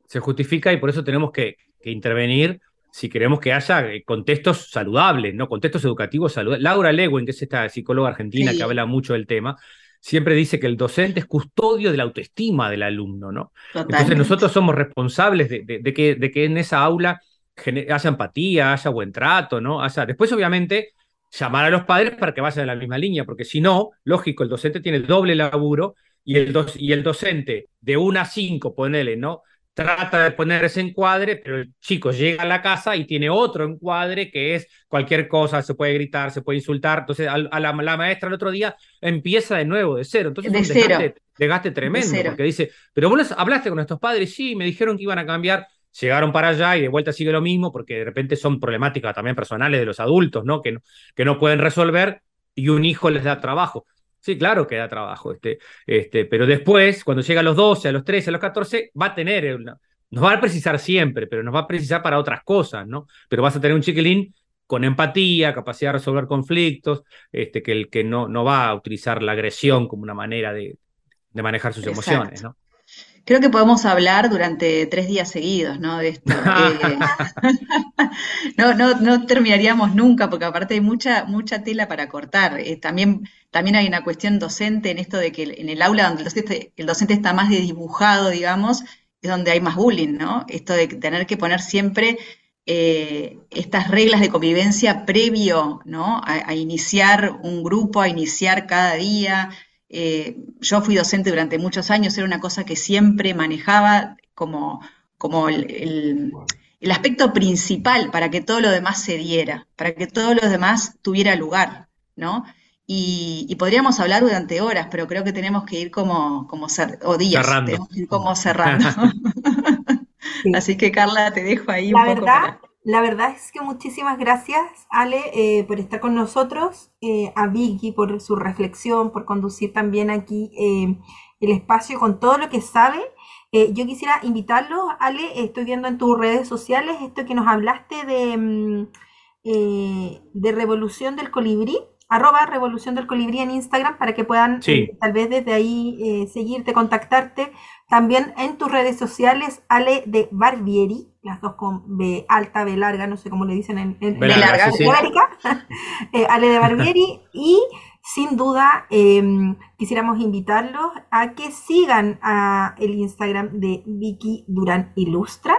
Se justifica y por eso tenemos que, que intervenir si queremos que haya eh, contextos saludables, ¿no? Contextos educativos saludables. Laura Lewin, que es esta psicóloga argentina que habla mucho del tema, siempre dice que el docente es custodio de la autoestima del alumno, ¿no? Entonces nosotros somos responsables de, que, de que en esa aula haya empatía, haya buen trato, ¿no? Haya... Después, obviamente, llamar a los padres para que vayan en la misma línea, porque si no, lógico, el docente tiene doble laburo y el, y el docente de una a cinco, ponele, ¿no? Trata de poner ese encuadre, pero el chico llega a la casa y tiene otro encuadre que es cualquier cosa, se puede gritar, se puede insultar. Entonces, a, la, maestra el otro día empieza de nuevo, de cero. Entonces,
de
un
cero.
Desgaste, tremendo, porque dice, pero vos hablaste con estos padres, sí, me dijeron que iban a cambiar. Llegaron para allá y de vuelta sigue lo mismo, porque de repente son problemáticas también personales de los adultos, ¿no? Que, no, que no pueden resolver y un hijo les da trabajo. Sí, claro que da trabajo, este, este, pero después, cuando llega a los 12, a los 13, a los 14, va a tener, una, nos va a precisar siempre, pero nos va a precisar para otras cosas, ¿no? Pero vas a tener un chiquilín con empatía, capacidad de resolver conflictos, este, que, el, que no, no va a utilizar la agresión como una manera de, de manejar sus emociones, ¿no?
Creo que podemos hablar durante tres días seguidos, ¿no? De esto. *laughs* Eh, *laughs* no, no, no terminaríamos nunca, porque aparte hay mucha, mucha tela para cortar. Eh, también, también hay una cuestión docente en esto de que en el aula donde el docente, el docente está más dibujado, digamos, es donde hay más bullying, ¿no? Esto de tener que poner siempre eh, estas reglas de convivencia previo, ¿no? a iniciar un grupo, a iniciar cada día. Eh, yo fui docente durante muchos años, era una cosa que siempre manejaba como, como el, aspecto principal para que todo lo demás se diera, para que todo lo demás tuviera lugar, ¿no? Y, podríamos hablar durante horas, pero creo que tenemos que ir como, como o días, tenemos que ir como cerrando. *laughs* *laughs* Así que Carla, te dejo ahí
un poco. Verdad, la verdad es que muchísimas gracias, Ale, eh, por estar con nosotros, eh, a Vicky por su reflexión, por conducir también aquí eh, el espacio con todo lo que sabe. yo quisiera invitarlos, Ale, estoy viendo en tus redes sociales esto que nos hablaste de, mm, de Revolución del Colibrí arroba Revolución del Colibrí en Instagram para que puedan tal vez desde ahí seguirte, contactarte. También en tus redes sociales, Ale de Barbieri, las dos con B alta, B larga, no sé cómo le dicen en, en, larga, *laughs* eh, Ale de Barbieri, y sin duda em, quisiéramos invitarlos a que sigan a el Instagram de Vicky Durán Ilustra.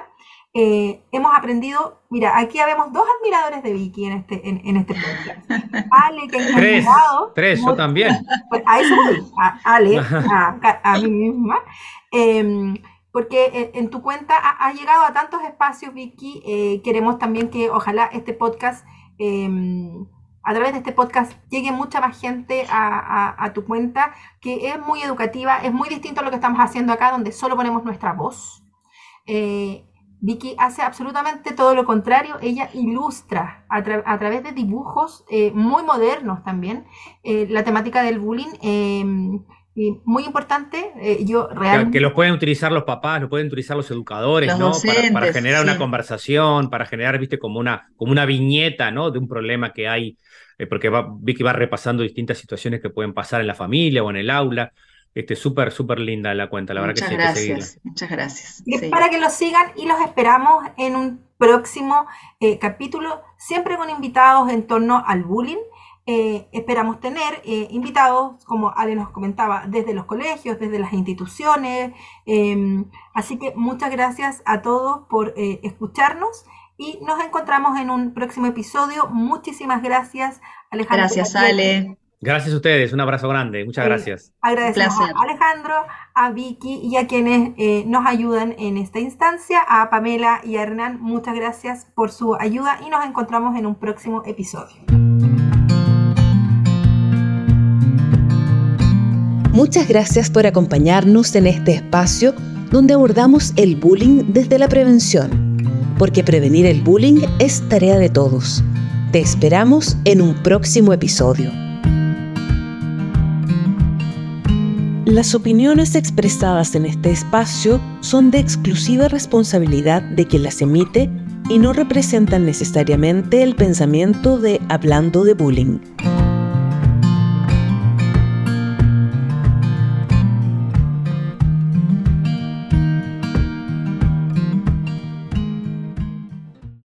Eh, hemos aprendido, mira, aquí habemos dos admiradores de Vicky en este, en, este podcast. Ale, que
tres, tres, yo también.
Pues, a eso voy, a Ale, *laughs* a, a mí misma. Em, porque en, tu cuenta ha, llegado a tantos espacios, Vicky. Eh, queremos también que ojalá este podcast, em, a través de este podcast, llegue mucha más gente a, tu cuenta, que es muy educativa, es muy distinto a lo que estamos haciendo acá, donde solo ponemos nuestra voz. Eh, Vicky hace absolutamente todo lo contrario, ella ilustra a, través de dibujos eh, muy modernos también la temática del bullying em, y muy importante, eh, yo realmente...
Que, los pueden utilizar los papás, lo pueden utilizar los educadores, ¿no? para, generar una conversación, para generar, viste, como una, como una viñeta, ¿no? De un problema que hay, eh, porque va, vi que va repasando distintas situaciones que pueden pasar en la familia o en el aula. Este, súper, súper linda la cuenta, la verdad que sí,
gracias, Muchas gracias.
Para que los sigan y los esperamos en un próximo eh, capítulo, siempre con invitados en torno al bullying. Eh, esperamos tener eh, invitados, como Ale nos comentaba, desde los colegios, desde las instituciones. Em, así que muchas gracias a todos por eh, escucharnos y nos encontramos en un próximo episodio. Muchísimas gracias,
Alejandro. Gracias, Ale.
Gracias a ustedes, un abrazo grande, muchas gracias.
Agradecemos a Alejandro, a Vicky y a quienes nos ayudan en esta instancia, a Pamela y a Hernán, muchas gracias por su ayuda y nos encontramos en un próximo episodio.
Muchas gracias por acompañarnos en este espacio donde abordamos el bullying desde la prevención, porque prevenir el bullying es tarea de todos. Te esperamos en un próximo episodio. Las opiniones expresadas en este espacio son de exclusiva responsabilidad de quien las emite y no representan necesariamente el pensamiento de Hablando de Bullying.